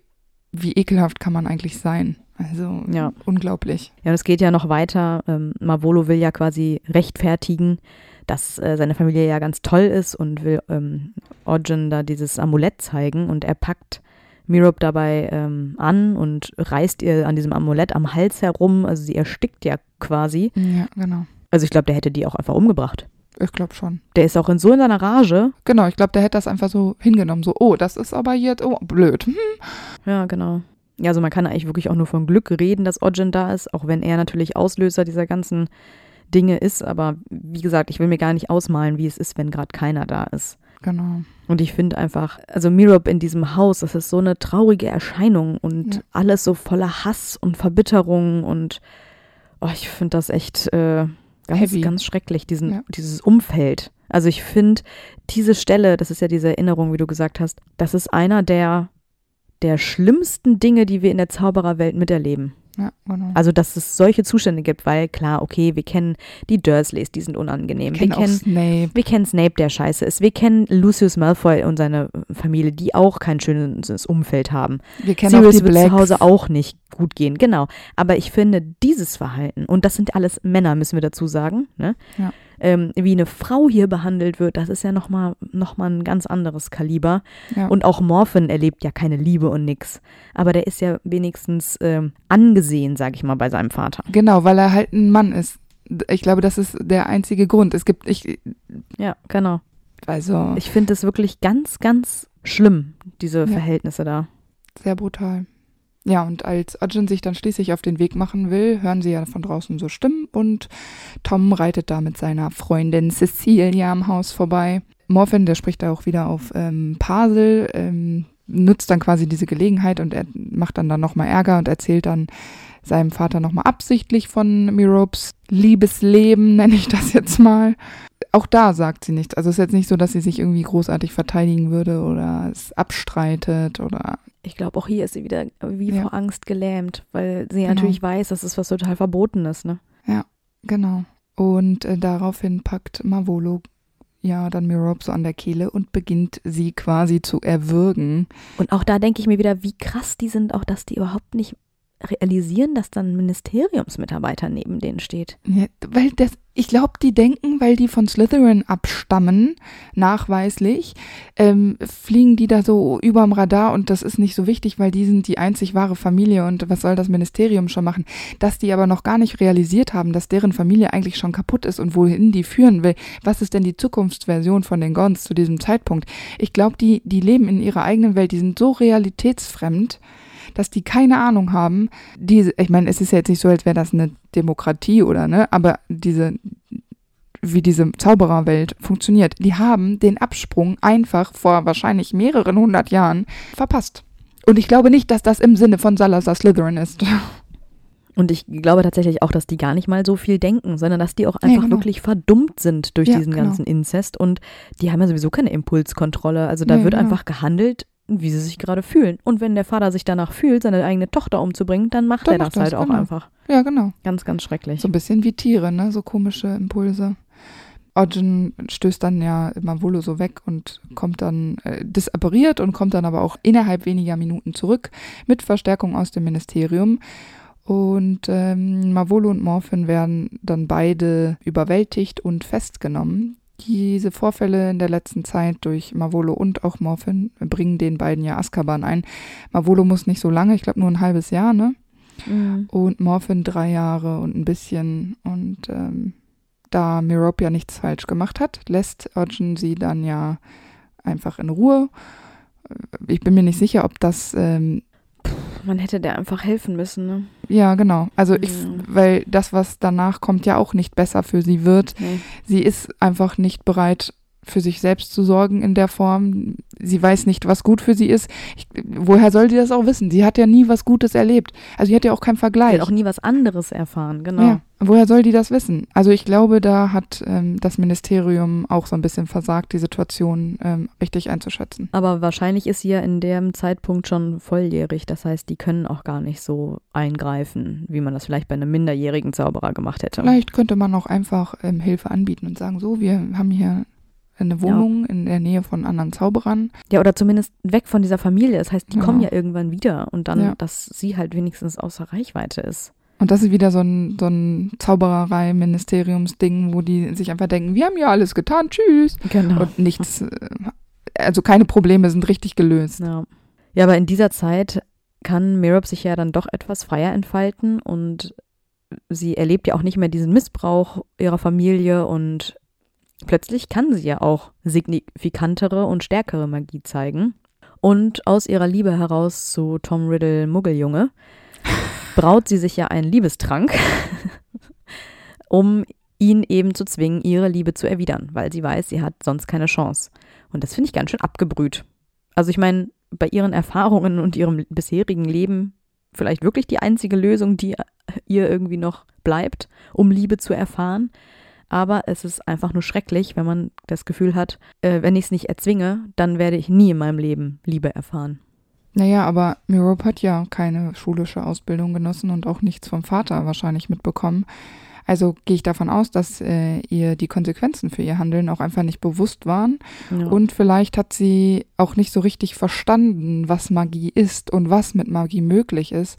wie ekelhaft kann man eigentlich sein? Also Ja. unglaublich. Ja, und es geht ja noch weiter. Ähm, Mavolo will ja quasi rechtfertigen, dass äh, seine Familie ja ganz toll ist und will ähm, Orjin da dieses Amulett zeigen und er packt Mirope dabei ähm, an und reißt ihr an diesem Amulett am Hals herum. Also sie erstickt ja quasi. Ja, genau. Also ich glaube, der hätte die auch einfach umgebracht. Ich glaube schon. Der ist auch in so in seiner Rage. Genau, ich glaube, der hätte das einfach so hingenommen. So, oh, das ist aber jetzt, oh, blöd. Hm. Ja, genau. Ja, also man kann eigentlich wirklich auch nur von Glück reden, dass Orjin da ist, auch wenn er natürlich Auslöser dieser ganzen Dinge ist. Aber wie gesagt, ich will mir gar nicht ausmalen, wie es ist, wenn gerade keiner da ist. Genau. Und ich finde einfach, also Mirope in diesem Haus, das ist so eine traurige Erscheinung und Ja. alles so voller Hass und Verbitterung und oh, ich finde das echt äh, ganz, Heavy. ganz schrecklich, diesen, Ja. dieses Umfeld. Also ich finde, diese Stelle, das ist ja diese Erinnerung, wie du gesagt hast, das ist einer der, der schlimmsten Dinge, die wir in der Zaubererwelt miterleben. Ja, genau. Also, dass es solche Zustände gibt, weil klar, okay, wir kennen die Dursleys, die sind unangenehm. wir kennen wir kennen Snape. wir kennen Snape, der scheiße ist. Wir kennen Lucius Malfoy und seine Familie, die auch kein schönes Umfeld haben. Wir kennen Sirius auch die wird Blacks. zu Hause auch nicht gut gehen, genau. Aber ich finde, dieses Verhalten, und das sind alles Männer, müssen wir dazu sagen, ne? Ja. Ähm, wie eine Frau hier behandelt wird, das ist ja nochmal noch mal ein ganz anderes Kaliber. Ja. Und auch Morphin erlebt ja keine Liebe und nix. Aber der ist ja wenigstens ähm, angesehen, sag ich mal, bei seinem Vater. Genau, weil er halt ein Mann ist. Ich glaube, das ist der einzige Grund. Es gibt, ich, Ja, genau. also, Ich finde es wirklich ganz, ganz schlimm, diese Ja. Verhältnisse da. sehr brutal. Ja, und als Arjun sich dann schließlich auf den Weg machen will, hören sie ja von draußen so Stimmen und Tom reitet da mit seiner Freundin Cecilia am Haus vorbei. Morphin, der spricht da auch wieder auf ähm, Pasel, ähm, nutzt dann quasi diese Gelegenheit und er macht dann dann nochmal Ärger und erzählt dann seinem Vater nochmal absichtlich von Miropes Liebesleben, nenne ich das jetzt mal. Auch da sagt sie nichts. Also es ist jetzt nicht so, dass sie sich irgendwie großartig verteidigen würde oder es abstreitet oder Ich glaube, auch hier ist sie wieder wie Ja. vor Angst gelähmt, weil sie Genau. natürlich weiß, dass es was total Verbotenes, ne? Genau. Und äh, daraufhin packt Mavolo ja dann Mirope so an der Kehle und beginnt sie quasi zu erwürgen. Und auch da denke ich mir wieder, wie krass die sind, auch dass die überhaupt nicht realisieren, dass dann ein Ministeriumsmitarbeiter neben denen steht. Ja, weil das, ich glaube, die denken, weil die von Slytherin abstammen, nachweislich, ähm, fliegen die da so überm Radar und das ist nicht so wichtig, weil die sind die einzig wahre Familie und was soll das Ministerium schon machen? Dass die aber noch gar nicht realisiert haben, dass deren Familie eigentlich schon kaputt ist und wohin die führen will. Was ist denn die Zukunftsversion von den Gons zu diesem Zeitpunkt? Ich glaube, die, die leben in ihrer eigenen Welt, die sind so realitätsfremd, dass die keine Ahnung haben. Diese, ich meine, es ist ja jetzt nicht so, als wäre das eine Demokratie oder ne, aber diese, wie diese Zaubererwelt funktioniert, die haben den Absprung einfach vor wahrscheinlich mehreren hundert Jahren verpasst. Und ich glaube nicht, dass das im Sinne von Salazar Slytherin ist. Und ich glaube tatsächlich auch, dass die gar nicht mal so viel denken, sondern dass die auch einfach genau. wirklich verdummt sind durch Ja, diesen genau. ganzen Inzest. Und die haben ja sowieso keine Impulskontrolle. Also da Nee, wird genau. einfach gehandelt, wie sie sich gerade fühlen. Und wenn der Vater sich danach fühlt, seine eigene Tochter umzubringen, dann macht Dann er macht das halt das, auch genau. einfach. Ja, genau. Ganz, ganz schrecklich. So ein bisschen wie Tiere, ne? So komische Impulse. Origin stößt dann ja Mavolo so weg und kommt dann, äh, disappariert und kommt dann aber auch innerhalb weniger Minuten zurück mit Verstärkung aus dem Ministerium. Und ähm, Mavolo und Morphin werden dann beide überwältigt und festgenommen. Diese Vorfälle in der letzten Zeit durch Mavolo und auch Morphin bringen den beiden ja Azkaban ein. Mavolo muss nicht so lange, ich glaube nur ein halbes Jahr, ne? Mhm. Und Morphin drei Jahre und ein bisschen. Und ähm, da Mirop ja nichts falsch gemacht hat, lässt Urgen sie dann ja einfach in Ruhe. Ich bin mir nicht sicher, ob das. Ähm, Man hätte der einfach helfen müssen, ne? Ja, genau. Also ich, ja. weil das, was danach kommt, ja auch nicht besser für sie wird. Nee. Sie ist einfach nicht bereit, für sich selbst zu sorgen in der Form. Sie weiß nicht, was gut für sie ist. Ich, woher soll sie das auch wissen? Sie hat ja nie was Gutes erlebt. Also sie hat ja auch keinen Vergleich. Sie hat auch nie was anderes erfahren, genau. Ja. Woher soll die das wissen? Also ich glaube, da hat ähm, das Ministerium auch so ein bisschen versagt, die Situation ähm, richtig einzuschätzen. Aber wahrscheinlich ist sie ja in dem Zeitpunkt schon volljährig. Das heißt, die können auch gar nicht so eingreifen, wie man das vielleicht bei einem minderjährigen Zauberer gemacht hätte. Vielleicht könnte man auch einfach ähm, Hilfe anbieten und sagen, so, wir haben hier eine Wohnung ja. in der Nähe von anderen Zauberern. Ja, oder zumindest weg von dieser Familie. Das heißt, die ja. kommen ja irgendwann wieder und dann, ja. dass sie halt wenigstens außer Reichweite ist. Und das ist wieder so ein, so ein Zaubererei-Ministeriumsding, wo die sich einfach denken, wir haben ja alles getan, tschüss. Genau. Und nichts, äh, also keine Probleme sind richtig gelöst. Ja, ja aber in dieser Zeit kann Mirab sich ja dann doch etwas freier entfalten und sie erlebt ja auch nicht mehr diesen Missbrauch ihrer Familie und Plötzlich kann sie ja auch signifikantere und stärkere Magie zeigen. Und aus ihrer Liebe heraus zu Tom Riddle Muggeljunge braut sie sich ja einen Liebestrank, um ihn eben zu zwingen, ihre Liebe zu erwidern, weil sie weiß, sie hat sonst keine Chance. Und das finde ich ganz schön abgebrüht. Also ich meine, bei ihren Erfahrungen und ihrem bisherigen Leben vielleicht wirklich die einzige Lösung, die ihr irgendwie noch bleibt, um Liebe zu erfahren aber es ist einfach nur schrecklich, wenn man das Gefühl hat, äh, wenn ich es nicht erzwinge, dann werde ich nie in meinem Leben Liebe erfahren. Naja, aber Mirop hat ja keine schulische Ausbildung genossen und auch nichts vom Vater wahrscheinlich mitbekommen. Also gehe ich davon aus, dass äh, ihr die Konsequenzen für ihr Handeln auch einfach nicht bewusst waren. Ja. Und vielleicht hat sie auch nicht so richtig verstanden, was Magie ist und was mit Magie möglich ist.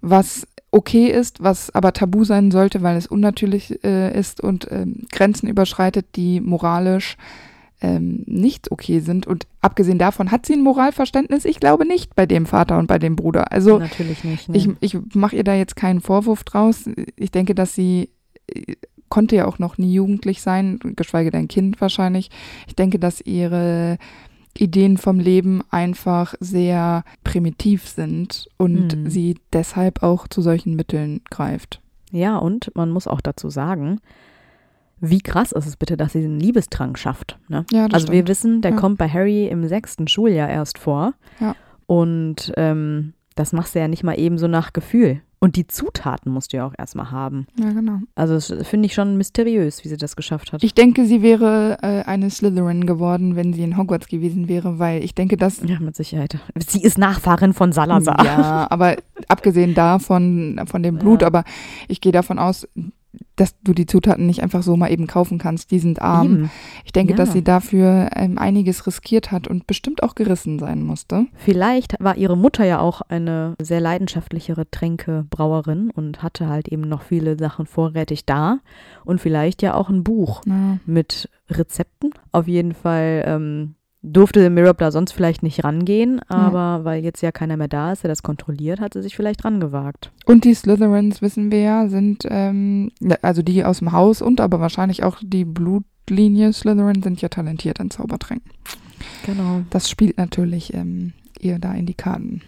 Was okay ist, was aber tabu sein sollte, weil es unnatürlich äh, ist und ähm, Grenzen überschreitet, die moralisch ähm, nicht okay sind. Und abgesehen davon hat sie ein Moralverständnis? Ich glaube nicht bei dem Vater und bei dem Bruder. Also natürlich nicht. Ne? Ich, ich mache ihr da jetzt keinen Vorwurf draus. Ich denke, dass sie äh, konnte ja auch noch nie jugendlich sein, geschweige denn Kind wahrscheinlich. Ich denke, dass ihre Ideen vom Leben einfach sehr primitiv sind und mhm. sie deshalb auch zu solchen Mitteln greift. Ja, und man muss auch dazu sagen, wie krass ist es bitte, dass sie einen Liebestrank schafft. Ne? Ja, also stimmt. wir wissen, der ja. kommt bei Harry im sechsten Schuljahr erst vor. Ja. Und ähm, das machst du ja nicht mal eben so nach Gefühl. Und die Zutaten musst du ja auch erstmal haben. Ja, genau. Also das finde ich schon mysteriös, wie sie das geschafft hat. Ich denke, sie wäre äh, eine Slytherin geworden, wenn sie in Hogwarts gewesen wäre, weil ich denke, dass... Ja, mit Sicherheit. Sie ist Nachfahrin von Salazar. Ja, aber abgesehen davon, von dem Blut, ja. aber ich gehe davon aus, dass du die Zutaten nicht einfach so mal eben kaufen kannst. Die sind arm. Eben. Ich denke, ja. dass sie dafür ähm, einiges riskiert hat und bestimmt auch gerissen sein musste. Vielleicht war ihre Mutter ja auch eine sehr leidenschaftlichere Tränkebrauerin und hatte halt eben noch viele Sachen vorrätig da und vielleicht ja auch ein Buch ja. mit Rezepten. Auf jeden Fall ähm, durfte Mirab da sonst vielleicht nicht rangehen, aber ja. weil jetzt ja keiner mehr da ist, der das kontrolliert, hat sie sich vielleicht rangewagt. Und die Slytherins, wissen wir ja, sind, ähm, also die aus dem Haus und aber wahrscheinlich auch die Blutlinie Slytherin sind ja talentiert in Zaubertränken. Genau. Das spielt natürlich ähm, ihr da in die Karten.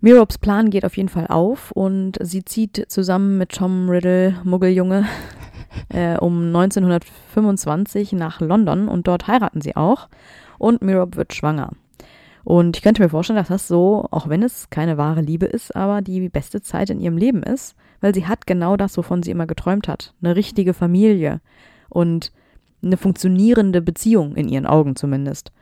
Mirobs Plan geht auf jeden Fall auf und sie zieht zusammen mit Tom Riddle, Muggeljunge, äh, um 1925 nach London und dort heiraten sie auch und Mirob wird schwanger. Und ich könnte mir vorstellen, dass das so, auch wenn es keine wahre Liebe ist, aber die beste Zeit in ihrem Leben ist, weil sie hat genau das, wovon sie immer geträumt hat. Eine richtige Familie und eine funktionierende Beziehung, in ihren Augen zumindest.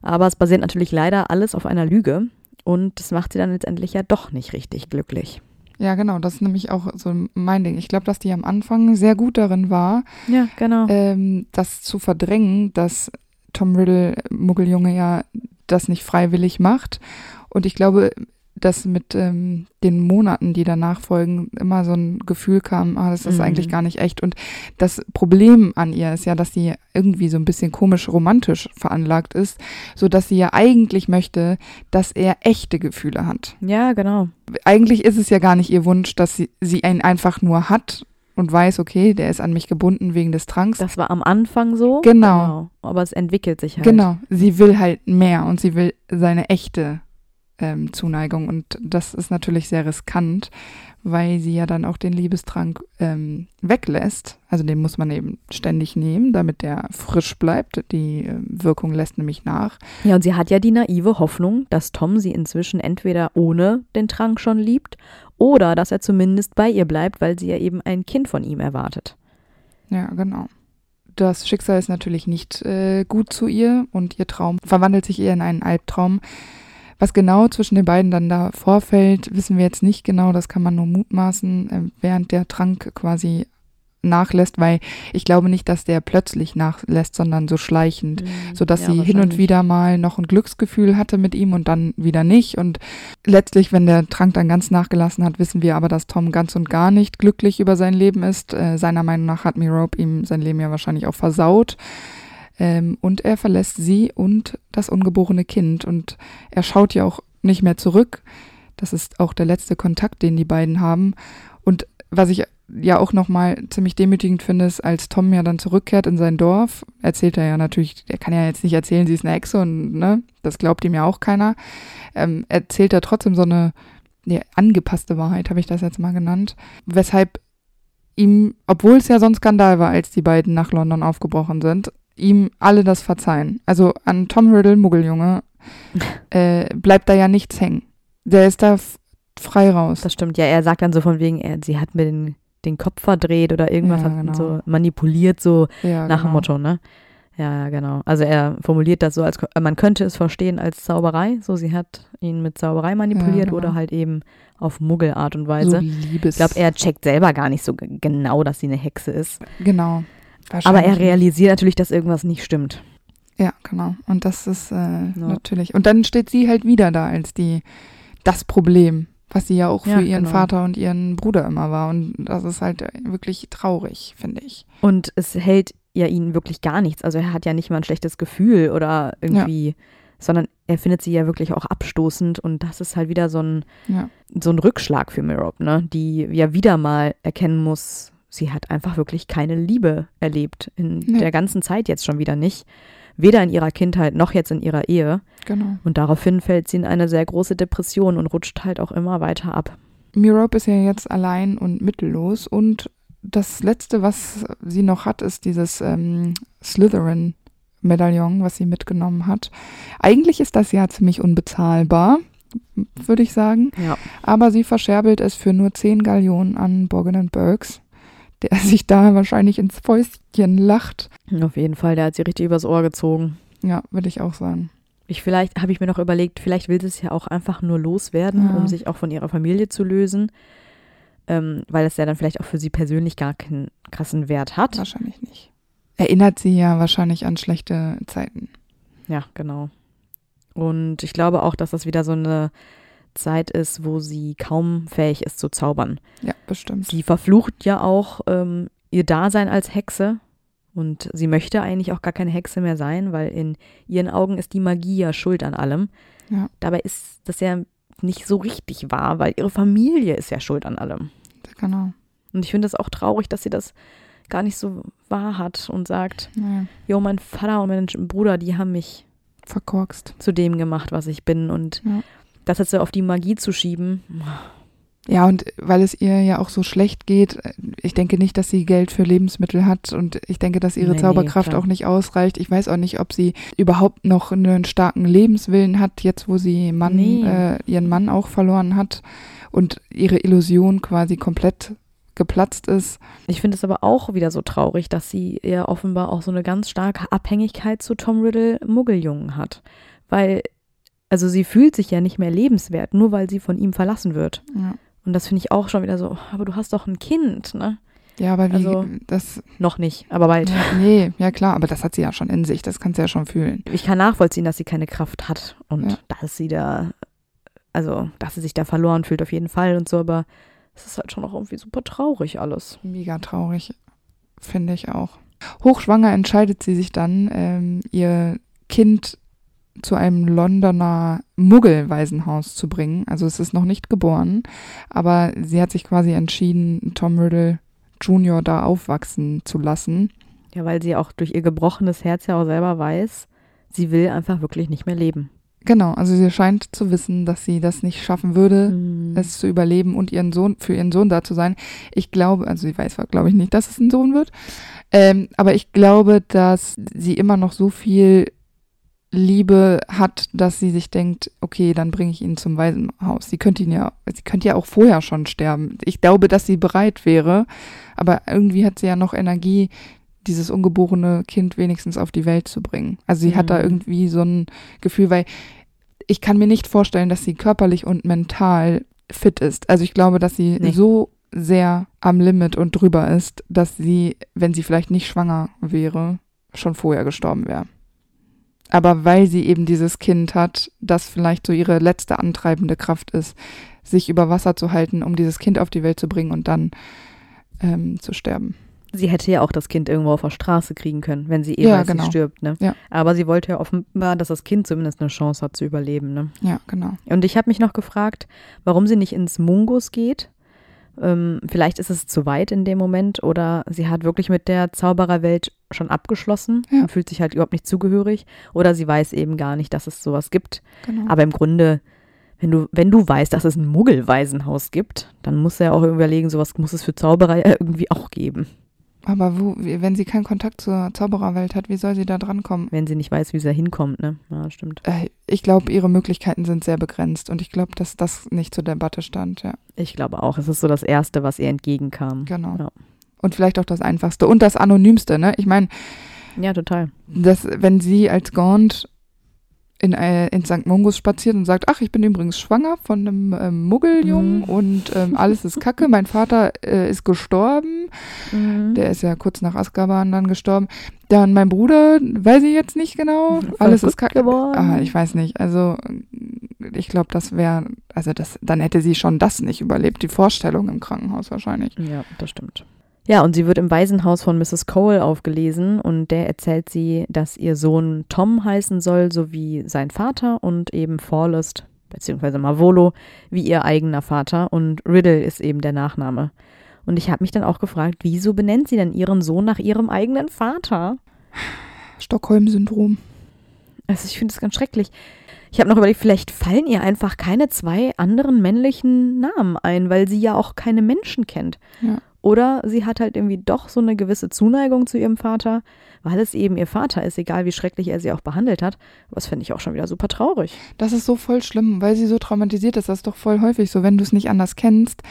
Aber es basiert natürlich leider alles auf einer Lüge und das macht sie dann letztendlich ja doch nicht richtig glücklich. Ja, genau, das ist nämlich auch so mein Ding. Ich glaube, dass die am Anfang sehr gut darin war, Ja, genau. ähm, das zu verdrängen, dass Tom Riddle, Muggeljunge, ja das nicht freiwillig macht. Und ich glaube, dass mit ähm, den Monaten, die danach folgen, immer so ein Gefühl kam, ah, das ist Mhm. eigentlich gar nicht echt. Und das Problem an ihr ist ja, dass sie irgendwie so ein bisschen komisch romantisch veranlagt ist, so dass sie ja eigentlich möchte, dass er echte Gefühle hat. ja, genau. Eigentlich ist es ja gar nicht ihr Wunsch, dass sie, sie ihn einfach nur hat und weiß, okay, der ist an mich gebunden wegen des Tranks. Das war am Anfang so. Genau. Aber es entwickelt sich halt. Genau, sie will halt mehr und sie will seine echte ähm, Zuneigung und das ist natürlich sehr riskant, weil sie ja dann auch den Liebestrank ähm, weglässt. Also den muss man eben ständig nehmen, damit der frisch bleibt. Die ähm, Wirkung lässt nämlich nach. Ja, und sie hat ja die naive Hoffnung, dass Tom sie inzwischen entweder ohne den Trank schon liebt oder dass er zumindest bei ihr bleibt, weil sie ja eben ein Kind von ihm erwartet. Ja, genau. Das Schicksal ist natürlich nicht äh, gut zu ihr und ihr Traum verwandelt sich eher in einen Albtraum. Was genau zwischen den beiden dann da vorfällt, wissen wir jetzt nicht genau. Das kann man nur mutmaßen, äh, während der Trank quasi nachlässt, weil ich glaube nicht, dass der plötzlich nachlässt, sondern so schleichend, sodass Mhm. Ja, sie hin und wieder mal noch ein Glücksgefühl hatte mit ihm und dann wieder nicht. Und letztlich, wenn der Trank dann ganz nachgelassen hat, wissen wir aber, dass Tom ganz und gar nicht glücklich über sein Leben ist. Äh, seiner Meinung nach hat Mirope ihm sein Leben ja wahrscheinlich auch versaut. Ähm, und er verlässt sie und das ungeborene Kind. Und er schaut ja auch nicht mehr zurück. Das ist auch der letzte Kontakt, den die beiden haben. Und was ich ja auch nochmal ziemlich demütigend finde, ist, als Tom ja dann zurückkehrt in sein Dorf, erzählt er ja natürlich, er kann ja jetzt nicht erzählen, sie ist eine Hexe und ne, das glaubt ihm ja auch keiner. Ähm, erzählt er trotzdem so eine nee, angepasste Wahrheit, habe ich das jetzt mal genannt. Weshalb ihm, obwohl es ja so ein Skandal war, als die beiden nach London aufgebrochen sind, ihm alle das verzeihen. Also an Tom Riddle, Muggeljunge, äh, bleibt da ja nichts hängen. Der ist da frei raus. Das stimmt. Ja, er sagt dann so von wegen, er, sie hat mir den, den Kopf verdreht oder irgendwas Ja, hat genau. so manipuliert, so ja, nach dem genau. Motto, ne? Ja, ja, genau. Also er formuliert das so, als man könnte es verstehen als Zauberei. So, sie hat ihn mit Zauberei manipuliert genau. oder halt eben auf Muggelart und So Weise. Liebes. ich glaube, er checkt selber gar nicht so genau, dass sie eine Hexe ist. Genau. Aber er realisiert natürlich, dass irgendwas nicht stimmt. Ja, genau. Und das ist äh, natürlich. Und dann steht sie halt wieder da als die das Problem, was sie ja auch Ja, für ihren genau. Vater und ihren Bruder immer war. Und das ist halt wirklich traurig, finde ich. Und es hält ja ihn wirklich gar nichts. Also er hat ja nicht mal ein schlechtes Gefühl oder irgendwie, sondern er findet sie ja wirklich auch abstoßend und das ist halt wieder so ein, Ja. so ein Rückschlag für Mirope, ne? Die ja wieder mal erkennen muss, sie hat einfach wirklich keine Liebe erlebt. In Nee. der ganzen Zeit jetzt schon wieder nicht. Weder in ihrer Kindheit noch jetzt in ihrer Ehe. Genau. Und daraufhin fällt sie in eine sehr große Depression und rutscht halt auch immer weiter ab. Mirope ist ja jetzt allein und mittellos und das letzte, was sie noch hat, ist dieses ähm, Slytherin-Medaillon, was sie mitgenommen hat. Eigentlich ist das ja ziemlich unbezahlbar, würde ich sagen. Ja. Aber sie verscherbelt es für nur 10 Gallionen an Borgen und Burks, der sich da wahrscheinlich ins Fäustchen lacht. Auf jeden Fall, der hat sie richtig übers Ohr gezogen. Ja, würde ich auch sagen. Ich vielleicht habe ich mir noch überlegt, vielleicht will sie es ja auch einfach nur loswerden, Ja. um sich auch von ihrer Familie zu lösen, ähm, weil es ja dann vielleicht auch für sie persönlich gar keinen krassen Wert hat. Wahrscheinlich nicht. Erinnert sie ja wahrscheinlich an schlechte Zeiten. Ja, genau. Und ich glaube auch, dass das wieder so eine Zeit ist, wo sie kaum fähig ist zu zaubern. Ja, bestimmt. Sie verflucht ja auch ähm, ihr Dasein als Hexe und sie möchte eigentlich auch gar keine Hexe mehr sein, weil in ihren Augen ist die Magie ja schuld an allem. Ja. Dabei ist das ja nicht so richtig wahr, weil ihre Familie ist ja schuld an allem. Genau. Und ich finde es auch traurig, dass sie das gar nicht so wahr hat und sagt, Ja, jo, mein Vater und mein Bruder, die haben mich verkorkst. zu dem gemacht, was ich bin. Und Ja. Das jetzt auf die Magie zu schieben, Ja, und weil es ihr ja auch so schlecht geht, ich denke nicht, dass sie Geld für Lebensmittel hat und ich denke, dass ihre Nee, nee, Zauberkraft klar. auch nicht ausreicht. Ich weiß auch nicht, ob sie überhaupt noch einen starken Lebenswillen hat, jetzt wo sie Mann, Nee. äh, ihren Mann auch verloren hat und ihre Illusion quasi komplett geplatzt ist. Ich finde es aber auch wieder so traurig, dass sie ja offenbar auch so eine ganz starke Abhängigkeit zu Tom Riddle Muggeljungen hat. Weil, also sie fühlt sich ja nicht mehr lebenswert, nur weil sie von ihm verlassen wird. Ja. Und das finde ich auch schon wieder so, aber du hast doch ein Kind, ne? Ja, aber wie, Also- das, Noch nicht, aber bald. ja, nee, ja klar, aber das hat sie ja schon in sich, das kannst du ja schon fühlen. Ich kann nachvollziehen, dass sie keine Kraft hat und Ja. dass sie da, also, dass sie sich da verloren fühlt auf jeden Fall und so, aber es ist halt schon auch irgendwie super traurig alles. Mega traurig, finde ich auch. Hochschwanger entscheidet sie sich dann, ähm, ihr Kind zu einem Londoner Muggelwaisenhaus zu bringen. Also es ist noch nicht geboren, aber sie hat sich quasi entschieden, Tom Riddle Jr. da aufwachsen zu lassen. Ja, weil sie auch durch ihr gebrochenes Herz ja auch selber weiß, sie will einfach wirklich nicht mehr leben. Genau, also sie scheint zu wissen, dass sie das nicht schaffen würde, Mhm. es zu überleben und ihren Sohn für ihren Sohn da zu sein. Ich glaube, also sie weiß, glaube ich nicht, dass es ein Sohn wird, ähm, aber ich glaube, dass sie immer noch so viel Liebe hat, dass sie sich denkt, okay, dann bringe ich ihn zum Waisenhaus. Sie könnte ihn ja, sie könnte ja auch vorher schon sterben. Ich glaube, dass sie bereit wäre, aber irgendwie hat sie ja noch Energie, dieses ungeborene Kind wenigstens auf die Welt zu bringen. Also sie hat da Mhm. irgendwie so ein Gefühl, weil ich kann mir nicht vorstellen, dass sie körperlich und mental fit ist. Also ich glaube, dass sie Nee. so sehr am Limit und drüber ist, dass sie, wenn sie vielleicht nicht schwanger wäre, schon vorher gestorben wäre. Aber weil sie eben dieses Kind hat, das vielleicht so ihre letzte antreibende Kraft ist, sich über Wasser zu halten, um dieses Kind auf die Welt zu bringen und dann ähm, zu sterben. Sie hätte ja auch das Kind irgendwo auf der Straße kriegen können, wenn sie eh Ja, weiß, genau. sie stirbt, ne? Ja. Aber sie wollte ja offenbar, dass das Kind zumindest eine Chance hat zu überleben, ne? Ja, genau. Und ich habe mich noch gefragt, warum sie nicht ins Mungus geht. Ähm, vielleicht ist es zu weit in dem Moment oder sie hat wirklich mit der Zaubererwelt schon abgeschlossen Ja. und fühlt sich halt überhaupt nicht zugehörig oder sie weiß eben gar nicht, dass es sowas gibt. genau. Aber im Grunde, wenn du, wenn du weißt, dass es ein Muggelwaisenhaus gibt, dann musst du ja auch überlegen, sowas muss es für Zauberer ja irgendwie auch geben, Aber wo, wenn sie keinen Kontakt zur Zaubererwelt hat, wie soll sie da drankommen? wenn sie nicht weiß, wie sie da hinkommt, ne? Ja, stimmt. Äh, Ich glaube, ihre Möglichkeiten sind sehr begrenzt und ich glaube, dass das nicht zur Debatte stand, ja. Ich glaube auch, es ist so das Erste, was ihr entgegenkam. Genau. Ja. Und vielleicht auch das Einfachste und das Anonymste, ne? Ich meine, Ja, total. dass wenn sie als Gaunt in, äh, in St. Mungus spaziert und sagt, ach, ich bin übrigens schwanger von einem ähm, Muggeljungen Mhm. und ähm, alles ist kacke, mein Vater äh, ist gestorben, Mhm. der ist ja kurz nach Azkaban dann gestorben, dann mein Bruder, weiß ich jetzt nicht genau, alles ist kacke. geworden. Ah, ich weiß nicht, also ich glaube, das wäre, also das, dann hätte sie schon das nicht überlebt, die Vorstellung im Krankenhaus wahrscheinlich. Ja, das stimmt. Ja, und sie wird im Waisenhaus von Mrs. Cole aufgelesen und der erzählt sie, dass ihr Sohn Tom heißen soll, so wie sein Vater und eben Forlest, beziehungsweise Marvolo, wie ihr eigener Vater und Riddle ist eben der Nachname. Und ich habe mich dann auch gefragt, wieso benennt sie denn ihren Sohn nach ihrem eigenen Vater? Stockholm-Syndrom. Also ich finde es ganz schrecklich. Ich habe noch überlegt, vielleicht fallen ihr einfach keine zwei anderen männlichen Namen ein, weil sie ja auch keine Menschen kennt. Ja. Oder sie hat halt irgendwie doch so eine gewisse Zuneigung zu ihrem Vater, weil es eben ihr Vater ist, egal wie schrecklich er sie auch behandelt hat. Das finde ich auch schon wieder super traurig. Das ist so voll schlimm, weil sie so traumatisiert ist. Das ist doch voll häufig so, wenn du es nicht anders kennst,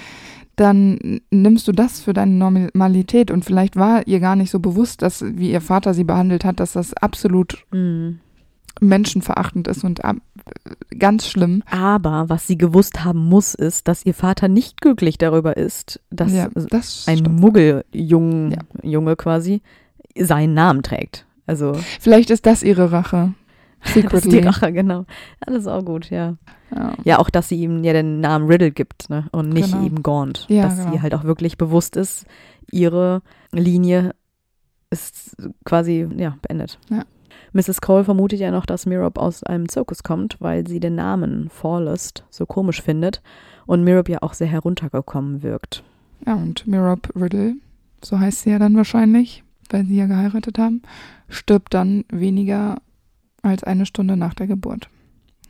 dann nimmst du das für deine Normalität und vielleicht war ihr gar nicht so bewusst, dass wie ihr Vater sie behandelt hat, dass das absolut Mhm. Menschenverachtend ist und ab, ganz schlimm. Aber was sie gewusst haben muss, ist, dass ihr Vater nicht glücklich darüber ist, dass ja, das ein. Muggeljunge Ja. Junge quasi seinen Namen trägt. Also Vielleicht ist das ihre Rache. Das ist die Secretly. Rache, genau. Alles auch gut, ja. Ja. Ja, auch, dass sie ihm ja den Namen Riddle gibt, ne? Und nicht Genau. eben Gaunt. Ja, dass genau. sie halt auch wirklich bewusst ist, ihre Linie ist quasi, ja, beendet. Ja. Mrs. Cole vermutet ja noch, dass Mirab aus einem Zirkus kommt, weil sie den Namen Forlest so komisch findet und Mirab ja auch sehr heruntergekommen wirkt. ja, und Mirab Riddle, so heißt sie ja dann wahrscheinlich, weil sie ja geheiratet haben, stirbt dann weniger als eine Stunde nach der Geburt.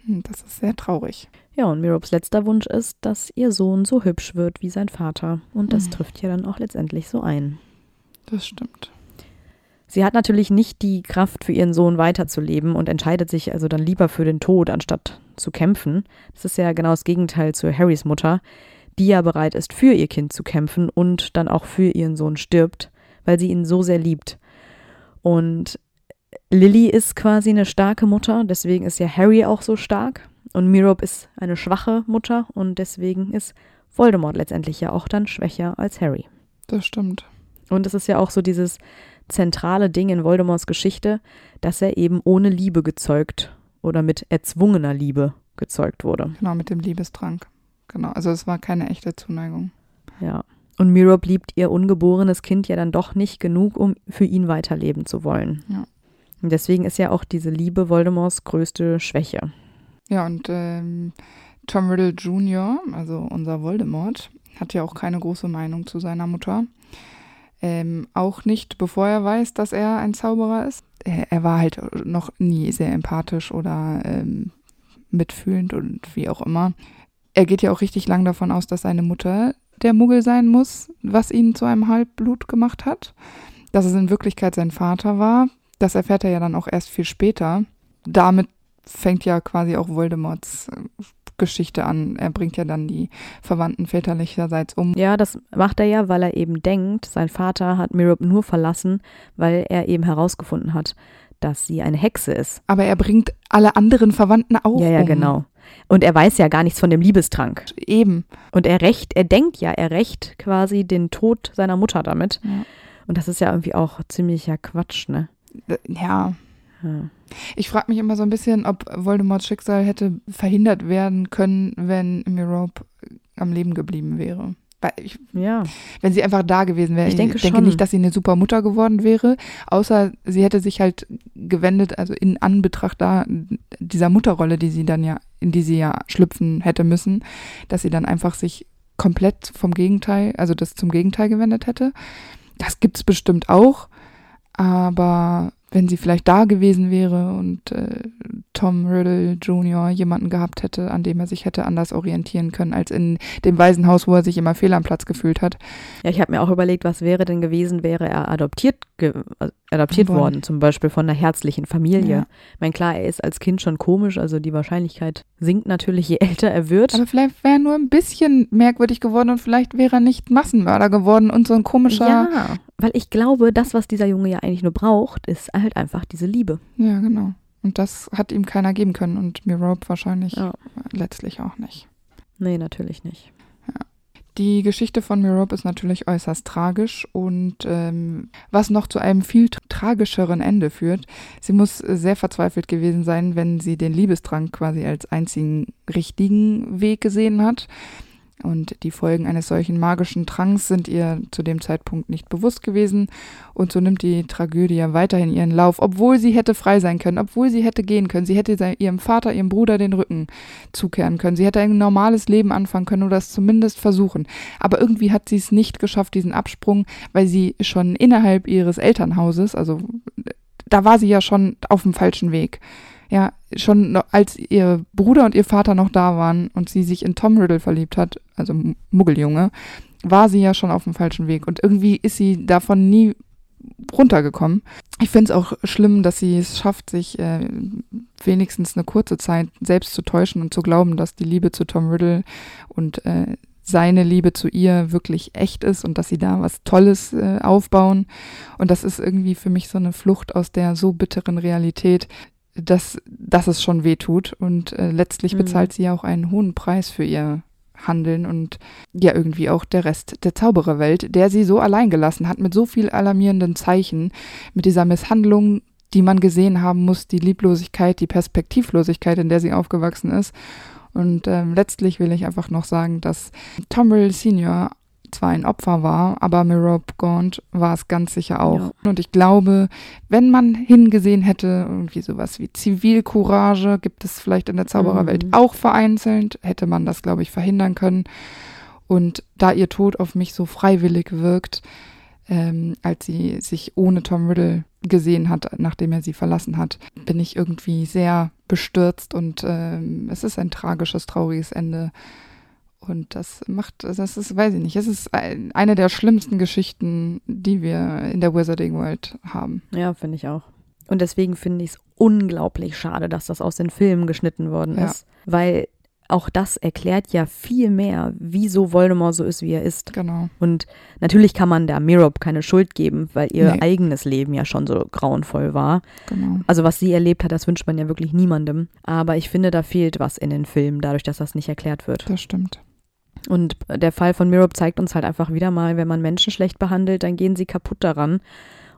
Hm, Das ist sehr traurig. Ja, und Mirabs letzter Wunsch ist, dass ihr Sohn so hübsch wird wie sein Vater. Und das Mhm. trifft ja dann auch letztendlich so ein. Das stimmt. Sie hat natürlich nicht die Kraft, für ihren Sohn weiterzuleben und entscheidet sich also dann lieber für den Tod, anstatt zu kämpfen. Das ist ja genau das Gegenteil zu Harrys Mutter, die ja bereit ist, für ihr Kind zu kämpfen und dann auch für ihren Sohn stirbt, weil sie ihn so sehr liebt. Und Lily ist quasi eine starke Mutter, deswegen ist ja Harry auch so stark. Und Mirab ist eine schwache Mutter und deswegen ist Voldemort letztendlich ja auch dann schwächer als Harry. Das stimmt. Und es ist ja auch so dieses zentrale Ding in Voldemorts Geschichte, dass er eben ohne Liebe gezeugt oder mit erzwungener Liebe gezeugt wurde. Genau, mit dem Liebestrank. Genau, also es war keine echte Zuneigung. Ja. Und Mirab liebt ihr ungeborenes Kind ja dann doch nicht genug, um für ihn weiterleben zu wollen. Ja. Und deswegen ist ja auch diese Liebe Voldemorts größte Schwäche. Ja, und ähm, Tom Riddle Jr., also unser Voldemort, hat ja auch keine große Meinung zu seiner Mutter. Ähm, auch nicht, bevor er weiß, dass er ein Zauberer ist. Er, er war halt noch nie sehr empathisch oder ähm, mitfühlend und wie auch immer. Er geht ja auch richtig lang davon aus, dass seine Mutter der Muggel sein muss, was ihn zu einem Halbblut gemacht hat. Dass es in Wirklichkeit sein Vater war, das erfährt er ja dann auch erst viel später. Damit fängt ja quasi auch Voldemorts äh, Geschichte an. Er bringt ja dann die Verwandten väterlicherseits um. Ja, das macht er ja, weil er eben denkt, sein Vater hat Mirab nur verlassen, weil er eben herausgefunden hat, dass sie eine Hexe ist. Aber er bringt alle anderen Verwandten auch Ja, ja, um. genau. Und er weiß ja gar nichts von dem Liebestrank. Eben. Und er rächt, er denkt ja, er rächt quasi den Tod seiner Mutter damit. Ja. Und das ist ja irgendwie auch ziemlicher Quatsch, ne? Äh, Ja. Ja. Ich frage mich immer so ein bisschen, ob Voldemorts Schicksal hätte verhindert werden können, wenn Mirope am Leben geblieben wäre. Ich, ja. wenn sie einfach da gewesen wäre. Ich denke denke schon. nicht, dass sie eine super Mutter geworden wäre, außer sie hätte sich halt gewendet, also in Anbetracht da dieser Mutterrolle, die sie dann ja, in die sie ja schlüpfen hätte müssen, dass sie dann einfach sich komplett vom Gegenteil, also das zum Gegenteil gewendet hätte. Das gibt's bestimmt auch, aber wenn sie vielleicht da gewesen wäre und äh, Tom Riddle Jr. jemanden gehabt hätte, an dem er sich hätte anders orientieren können als in dem Waisenhaus, wo er sich immer fehl am Platz gefühlt hat. Ja, ich habe mir auch überlegt, was wäre denn gewesen, wäre er adoptiert, ge äh, adoptiert Worden. worden, zum Beispiel von einer herzlichen Familie. Ja. Ich meine, klar, er ist als Kind schon komisch, also die Wahrscheinlichkeit sinkt natürlich, je älter er wird. Aber vielleicht wäre er nur ein bisschen merkwürdig geworden und vielleicht wäre er nicht Massenmörder geworden und so ein komischer. ja, weil ich glaube, das, was dieser Junge ja eigentlich nur braucht, ist halt einfach diese Liebe. Ja, genau. Und das hat ihm keiner geben können und Mirope wahrscheinlich Ja. letztlich auch nicht. Nee, natürlich nicht. Die Geschichte von Mirope ist natürlich äußerst tragisch und ähm, was noch zu einem viel tra- tragischeren Ende führt. Sie muss sehr verzweifelt gewesen sein, wenn sie den Liebestrank quasi als einzigen richtigen Weg gesehen hat. Und die Folgen eines solchen magischen Tranks sind ihr zu dem Zeitpunkt nicht bewusst gewesen. Und so nimmt die Tragödie weiterhin ihren Lauf, obwohl sie hätte frei sein können, obwohl sie hätte gehen können. Sie hätte ihrem Vater, ihrem Bruder den Rücken zukehren können. Sie hätte ein normales Leben anfangen können oder es zumindest versuchen. Aber irgendwie hat sie es nicht geschafft, diesen Absprung, weil sie schon innerhalb ihres Elternhauses, also da war sie ja schon auf dem falschen Weg. Ja, schon als ihr Bruder und ihr Vater noch da waren und sie sich in Tom Riddle verliebt hat, also Muggeljunge, war sie ja schon auf dem falschen Weg. Und irgendwie ist sie davon nie runtergekommen. Ich finde es auch schlimm, dass sie es schafft, sich äh, wenigstens eine kurze Zeit selbst zu täuschen und zu glauben, dass die Liebe zu Tom Riddle und äh, seine Liebe zu ihr wirklich echt ist und dass sie da was Tolles äh, aufbauen. Und das ist irgendwie für mich so eine Flucht aus der so bitteren Realität, dass, dass es schon weh tut. Und äh, letztlich Mhm. bezahlt sie ja auch einen hohen Preis für ihr Handeln und ja irgendwie auch der Rest der Zaubererwelt, der sie so allein gelassen hat mit so viel alarmierenden Zeichen, mit dieser Misshandlung, die man gesehen haben muss, die Lieblosigkeit, die Perspektivlosigkeit, in der sie aufgewachsen ist. Und ähm, letztlich will ich einfach noch sagen, dass Tom Riddle Senior zwar ein Opfer war, aber Mirope Gaunt war es ganz sicher auch. Ja. Und ich glaube, wenn man hingesehen hätte, irgendwie sowas wie Zivilcourage gibt es vielleicht in der Zaubererwelt Mhm. auch vereinzelt, hätte man das, glaube ich, verhindern können. Und da ihr Tod auf mich so freiwillig wirkt, ähm, als sie sich ohne Tom Riddle gesehen hat, nachdem er sie verlassen hat, bin ich irgendwie sehr bestürzt und ähm, es ist ein tragisches, trauriges Ende. Und das macht, das ist, weiß ich nicht, es ist ein, eine der schlimmsten Geschichten, die wir in der Wizarding World haben. Ja, finde ich auch. Und deswegen finde ich es unglaublich schade, dass das aus den Filmen geschnitten worden Ja. ist. Weil auch das erklärt ja viel mehr, wieso Voldemort so ist, wie er ist. Genau. Und natürlich kann man der Mirope keine Schuld geben, weil ihr Nee. eigenes Leben ja schon so grauenvoll war. Genau. Also was sie erlebt hat, das wünscht man ja wirklich niemandem. Aber ich finde, da fehlt was in den Filmen, dadurch, dass das nicht erklärt wird. Das stimmt. Und der Fall von Mirab zeigt uns halt einfach wieder mal, wenn man Menschen schlecht behandelt, dann gehen sie kaputt daran.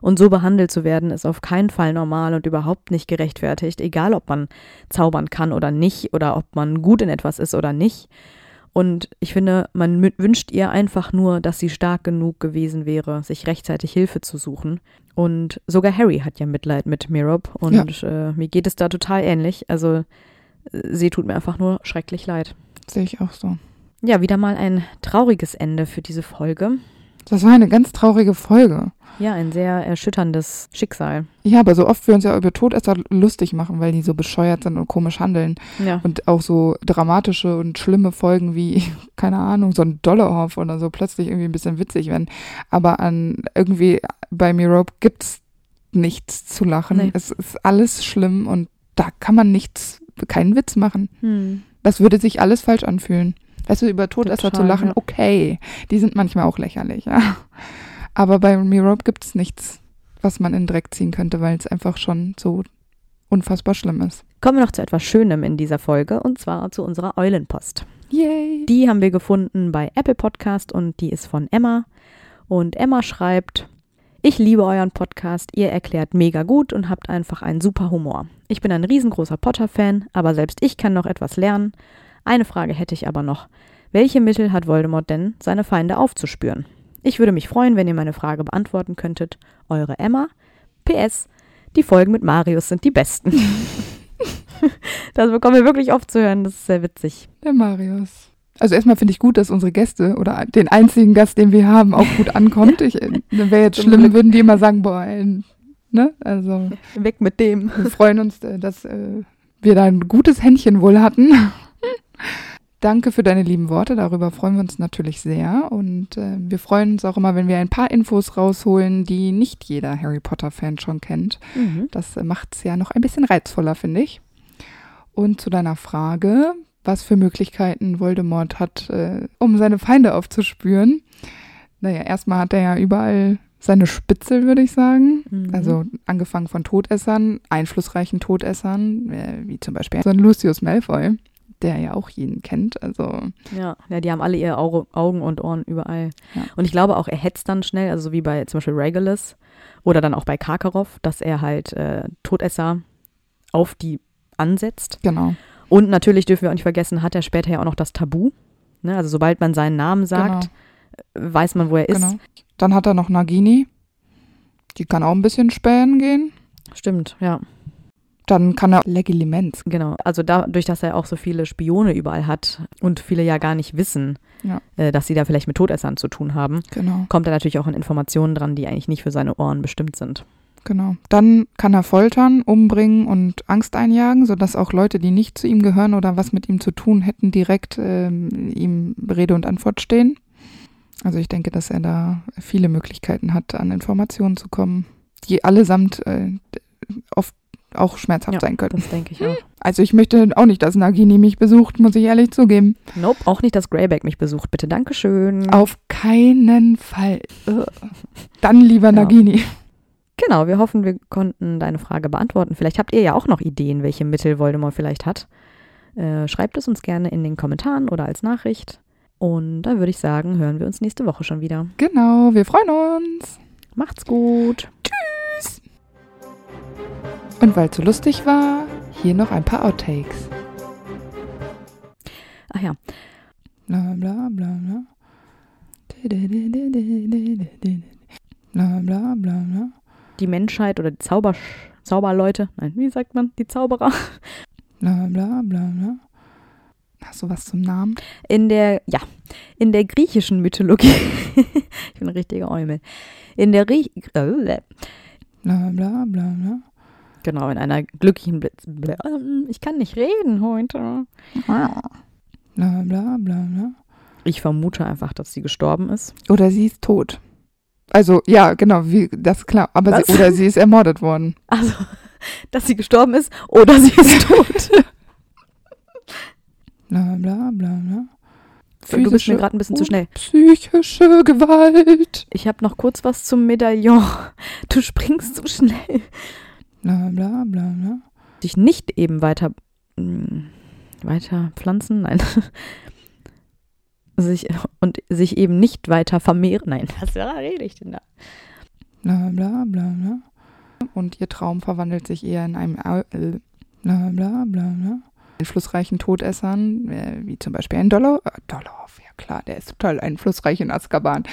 Und so behandelt zu werden, ist auf keinen Fall normal und überhaupt nicht gerechtfertigt, egal ob man zaubern kann oder nicht oder ob man gut in etwas ist oder nicht. Und ich finde, man wünscht ihr einfach nur, dass sie stark genug gewesen wäre, sich rechtzeitig Hilfe zu suchen. Und sogar Harry hat ja Mitleid mit Mirob und ja. äh, mir geht es da total ähnlich. Also sie tut mir einfach nur schrecklich leid. Sehe ich auch so. Ja, wieder mal ein trauriges Ende für diese Folge. Das war eine ganz traurige Folge. Ja, ein sehr erschütterndes Schicksal. Ja, aber so oft wir uns ja über Todesser lustig machen, weil die so bescheuert sind und komisch handeln. Ja. Und auch so dramatische und schlimme Folgen wie, keine Ahnung, so ein Dollarhoff oder so plötzlich irgendwie ein bisschen witzig werden. Aber an irgendwie bei Mirope gibt's nichts zu lachen. Nee. Es ist alles schlimm und da kann man nichts, keinen Witz machen. Hm. Das würde sich alles falsch anfühlen. Weißt du, über Todesser Total, zu lachen, okay. Die sind manchmal auch lächerlich, ja. Aber bei Mirope gibt es nichts, was man in den Dreck ziehen könnte, weil es einfach schon so unfassbar schlimm ist. Kommen wir noch zu etwas Schönem in dieser Folge und zwar zu unserer Eulenpost. Yay! Die haben wir gefunden bei Apple Podcast und die ist von Emma. Und Emma schreibt, ich liebe euren Podcast, ihr erklärt mega gut und habt einfach einen super Humor. Ich bin ein riesengroßer Potter-Fan, aber selbst ich kann noch etwas lernen. Eine Frage hätte ich aber noch. Welche Mittel hat Voldemort denn, seine Feinde aufzuspüren? Ich würde mich freuen, wenn ihr meine Frage beantworten könntet. Eure Emma. PS. Die Folgen mit Marius sind die besten. das bekommen wir wirklich oft zu hören. Das ist sehr witzig. Der Marius. Also erstmal finde ich gut, dass unsere Gäste oder den einzigen Gast, den wir haben, auch gut ankommt. Ich äh, wäre jetzt schlimm, würden die immer sagen, boah, ne? Also weg mit dem. Wir freuen uns, äh, dass äh, wir da ein gutes Händchen wohl hatten. Danke für deine lieben Worte, darüber freuen wir uns natürlich sehr und äh, wir freuen uns auch immer, wenn wir ein paar Infos rausholen, die nicht jeder Harry Potter-Fan schon kennt. Mhm. Das macht es ja noch ein bisschen reizvoller, finde ich. Und zu deiner Frage, was für Möglichkeiten Voldemort hat, äh, um seine Feinde aufzuspüren. Naja, erstmal hat er ja überall seine Spitzel, würde ich sagen. Mhm. Also angefangen von Todessern, einflussreichen Todessern, äh, wie zum Beispiel so ein Lucius Malfoy der ja auch jeden kennt. Also ja, ja die haben alle ihre Augen und Ohren überall. Ja. Und ich glaube auch, er hetzt dann schnell, also wie bei zum Beispiel Regulus oder dann auch bei Karkaroff, dass er halt äh, Todesser auf die ansetzt. Genau. Und natürlich dürfen wir auch nicht vergessen, hat er später ja auch noch das Tabu. Ne? Also sobald man seinen Namen sagt, genau. weiß man, wo er ist. Genau. Dann hat er noch Nagini. Die kann auch ein bisschen spähen gehen. Stimmt, ja dann kann er Legilimens. Genau, also dadurch, dass er auch so viele Spione überall hat und viele ja gar nicht wissen, ja. äh, dass sie da vielleicht mit Todessern zu tun haben, genau. kommt er natürlich auch an Informationen dran, die eigentlich nicht für seine Ohren bestimmt sind. Genau. Dann kann er foltern, umbringen und Angst einjagen, sodass auch Leute, die nicht zu ihm gehören oder was mit ihm zu tun hätten, direkt ähm, ihm Rede und Antwort stehen. Also ich denke, dass er da viele Möglichkeiten hat, an Informationen zu kommen, die allesamt äh, oft auch schmerzhaft ja, sein könnten. Das denke ich auch. Also ich möchte auch nicht, dass Nagini mich besucht, muss ich ehrlich zugeben. Nope, auch nicht, dass Greyback mich besucht. Bitte, Dankeschön. Auf keinen Fall. Dann lieber Nagini. Genau, wir hoffen, wir konnten deine Frage beantworten. Vielleicht habt ihr ja auch noch Ideen, welche Mittel Voldemort vielleicht hat. Äh, schreibt es uns gerne in den Kommentaren oder als Nachricht. Und da würde ich sagen, hören wir uns nächste Woche schon wieder. Genau, wir freuen uns. Macht's gut. Und weil es so lustig war, hier noch ein paar Outtakes. Ach ja. Bla bla bla bla. Bla bla bla bla. Die Menschheit oder die Zauber Zauberleute, nein, wie sagt man, die Zauberer. Bla bla bla bla. Hast du was zum Namen? In der, ja, in der griechischen Mythologie. ich bin ein richtiger Eumel. In der Rie äh, bla bla bla bla. Genau, in einer glücklichen Blitz. Ich kann nicht reden heute. Bla bla bla bla. Ich vermute einfach, dass sie gestorben ist. Oder sie ist tot. Also, ja, genau, wie, das ist klar. Aber sie, oder sie ist ermordet worden. Also, dass sie gestorben ist oder sie ist tot. bla bla bla bla. Physische du bist mir gerade ein bisschen zu schnell. Psychische Gewalt. Ich habe noch kurz was zum Medaillon. Du springst zu schnell bla bla bla bla. Sich nicht eben weiter, mh, hm, weiter pflanzen, nein. sich und sich eben nicht weiter vermehren. Nein, was rede ich denn da? Bla bla bla bla. Und ihr Traum verwandelt sich eher in einem Au- äh, bla bla bla bla. Einflussreichen Todessern, äh, wie zum Beispiel ein Dollar. Äh, Dollarov, ja klar, der ist total einflussreich in Azkaban.